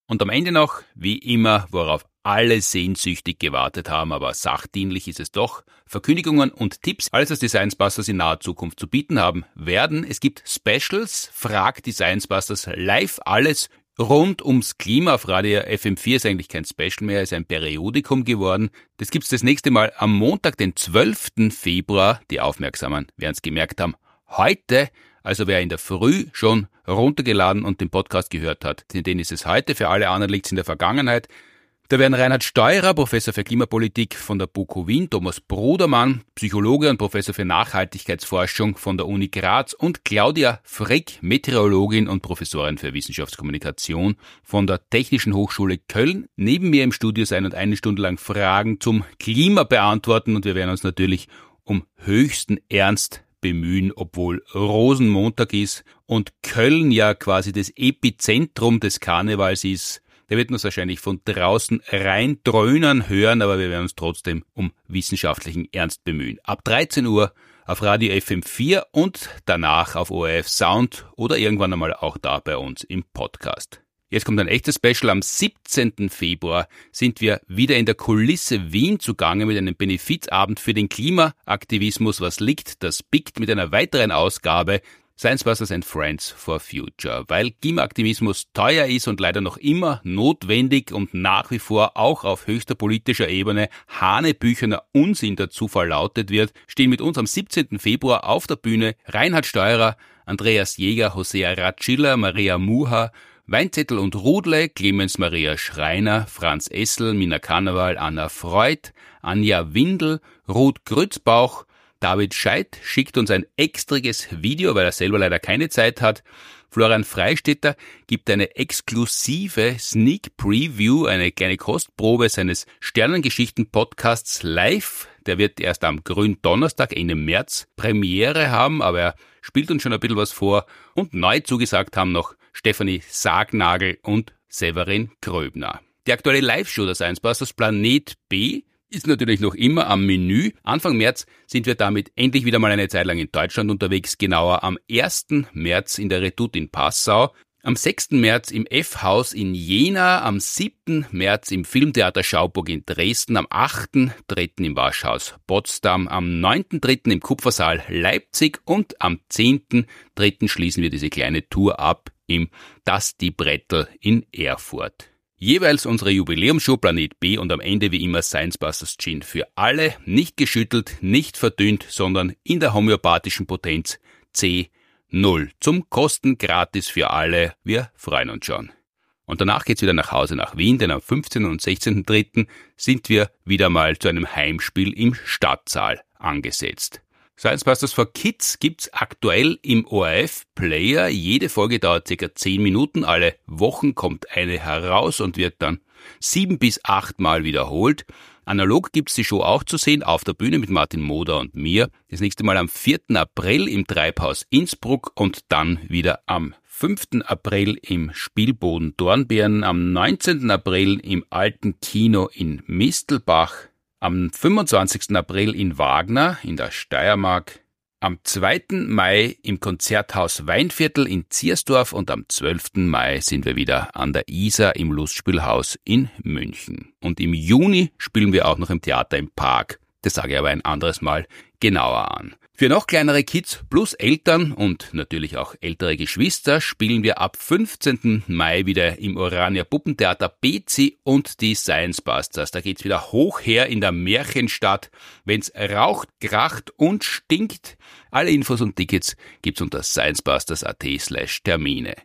Und am Ende noch, wie immer, worauf alle sehnsüchtig gewartet haben, aber sachdienlich ist es doch. Verkündigungen und Tipps, alles was die Science Busters in naher Zukunft zu bieten haben, werden. Es gibt Specials, fragt die Science Busters live alles rund ums Klima auf Radio FM4 ist eigentlich kein Special mehr, ist ein Periodikum geworden. Das gibt's das nächste Mal am Montag, den 12. Februar. Die Aufmerksamen werden es gemerkt haben. Heute also wer in der Früh schon runtergeladen und den Podcast gehört hat, den ist es heute, für alle anderen liegt es in der Vergangenheit. Da werden Reinhard Steurer, Professor für Klimapolitik von der BUKO Wien, Thomas Brudermann, Psychologe und Professor für Nachhaltigkeitsforschung von der Uni Graz und Claudia Frick, Meteorologin und Professorin für Wissenschaftskommunikation von der Technischen Hochschule Köln, neben mir im Studio sein und eine Stunde lang Fragen zum Klima beantworten. Und wir werden uns natürlich um höchsten Ernst bemühen, obwohl Rosenmontag ist und Köln ja quasi das Epizentrum des Karnevals ist der wird uns wahrscheinlich von draußen rein dröhnen hören, aber wir werden uns trotzdem um wissenschaftlichen Ernst bemühen. Ab 13 Uhr auf Radio FM4 und danach auf ORF Sound oder irgendwann einmal auch da bei uns im Podcast. Jetzt kommt ein echtes Special. Am 17. Februar sind wir wieder in der Kulisse Wien zugange mit einem Benefizabend für den Klimaaktivismus. Was liegt? Das biegt mit einer weiteren Ausgabe Science and Friends for Future, weil Klimaaktivismus teuer ist und leider noch immer notwendig und nach wie vor auch auf höchster politischer Ebene hanebücherner Unsinn dazu verlautet wird, stehen mit uns am 17. Februar auf der Bühne Reinhard Steurer, Andreas Jäger, Hosea Ratschiller, Maria Muha, Weinzettel und Rudle, Clemens Maria Schreiner, Franz Essel, Mina Karneval, Anna Freud, Anja Windel, Ruth Grützbauch, David Scheidt schickt uns ein extriges Video, weil er selber leider keine Zeit hat. Florian Freistetter gibt eine exklusive Sneak Preview, eine kleine Kostprobe seines Sternengeschichten-Podcasts live. Der wird erst am grünen Donnerstag, Ende März, Premiere haben, aber er spielt uns schon ein bisschen was vor. Und neu zugesagt haben noch Stefanie Sargnagel und Severin Gröbner. Die aktuelle Live-Show des Science Busters Planet B ist natürlich noch immer am Menü. Anfang März sind wir damit endlich wieder mal eine Zeit lang in Deutschland unterwegs, genauer am 1. März in der Redoute in Passau, am 6. März im F-Haus in Jena, am 7. März im Filmtheater Schauburg in Dresden, am 8.3. im Waschhaus Potsdam, am 9.3. im Kupfersaal Leipzig und am 10.3. schließen wir diese kleine Tour ab im Das die Brettel in Erfurt. Jeweils unsere Jubiläumsshow Planet B und am Ende wie immer Science Busters Gin für alle, nicht geschüttelt, nicht verdünnt, sondern in der homöopathischen Potenz C0 zum Kosten gratis für alle. Wir freuen uns schon. Und danach geht's wieder nach Hause nach Wien, denn am 15. und 16.3. sind wir wieder mal zu einem Heimspiel im Stadtsaal angesetzt. Science Busters for Kids gibt's aktuell im ORF Player. Jede Folge dauert circa zehn Minuten. Alle Wochen kommt eine heraus und wird dann sieben bis acht Mal wiederholt. Analog gibt's die Show auch zu sehen auf der Bühne mit Martin Moder und mir. Das nächste Mal am 4. April im Treibhaus Innsbruck und dann wieder am 5. April im Spielboden Dornbirn, am 19. April im Alten Kino in Mistelbach, am 25. April in Wagner in der Steiermark, am 2. Mai im Konzerthaus Weinviertel in Ziersdorf und am 12. Mai sind wir wieder an der Isar im Lustspielhaus in München. Und im Juni spielen wir auch noch im Theater im Park Das sage ich aber ein anderes Mal genauer an. Für noch kleinere Kids plus Eltern und natürlich auch ältere Geschwister spielen wir ab 15. Mai wieder im Orania Puppentheater Bezi und die Science Busters. Da geht's wieder hoch her in der Märchenstadt. Wenn's raucht, kracht und stinkt. Alle Infos und Tickets gibt's unter sciencebusters.at slash Termine.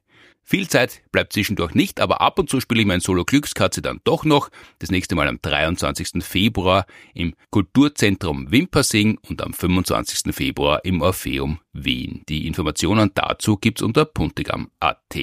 Viel Zeit bleibt zwischendurch nicht, aber ab und zu spiele ich mein Solo Glückskatze dann doch noch. Das nächste Mal am 23. Februar im Kulturzentrum Wimpersing und am 25. Februar im Orpheum Wien. Die Informationen dazu gibt's unter puntigam.at.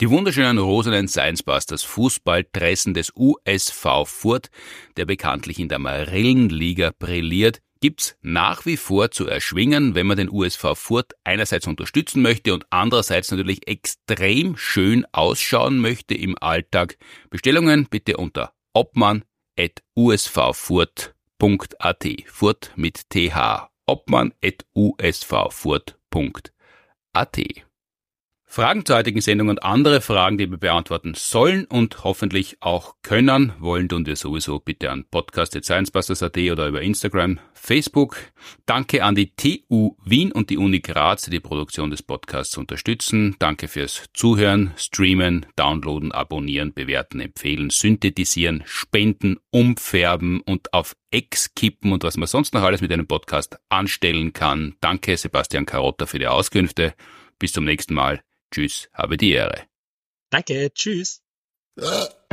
Die wunderschönen rosanen Science Fußballdressen des USV Furt, der bekanntlich in der Marillenliga brilliert, gibt's nach wie vor zu erschwingen, wenn man den USV Furt einerseits unterstützen möchte und andererseits natürlich extrem schön ausschauen möchte im Alltag. Bestellungen bitte unter obmann.usvfurt.at. Furt mit th. obmann.usvfurt.at. Fragen zur heutigen Sendung und andere Fragen, die wir beantworten sollen und hoffentlich auch können, wollen tun wir sowieso bitte an podcast.sciencebusters.at oder über Instagram, Facebook. Danke an die TU Wien und die Uni Graz, die die Produktion des Podcasts unterstützen. Danke fürs Zuhören, Streamen, Downloaden, Abonnieren, Bewerten, Empfehlen, Synthetisieren, Spenden, Umfärben und auf Ex kippen und was man sonst noch alles mit einem Podcast anstellen kann. Danke Sebastian Carotta für die Auskünfte. Bis zum nächsten Mal. Tschüss, habe die Ehre. Danke, tschüss. (laughs)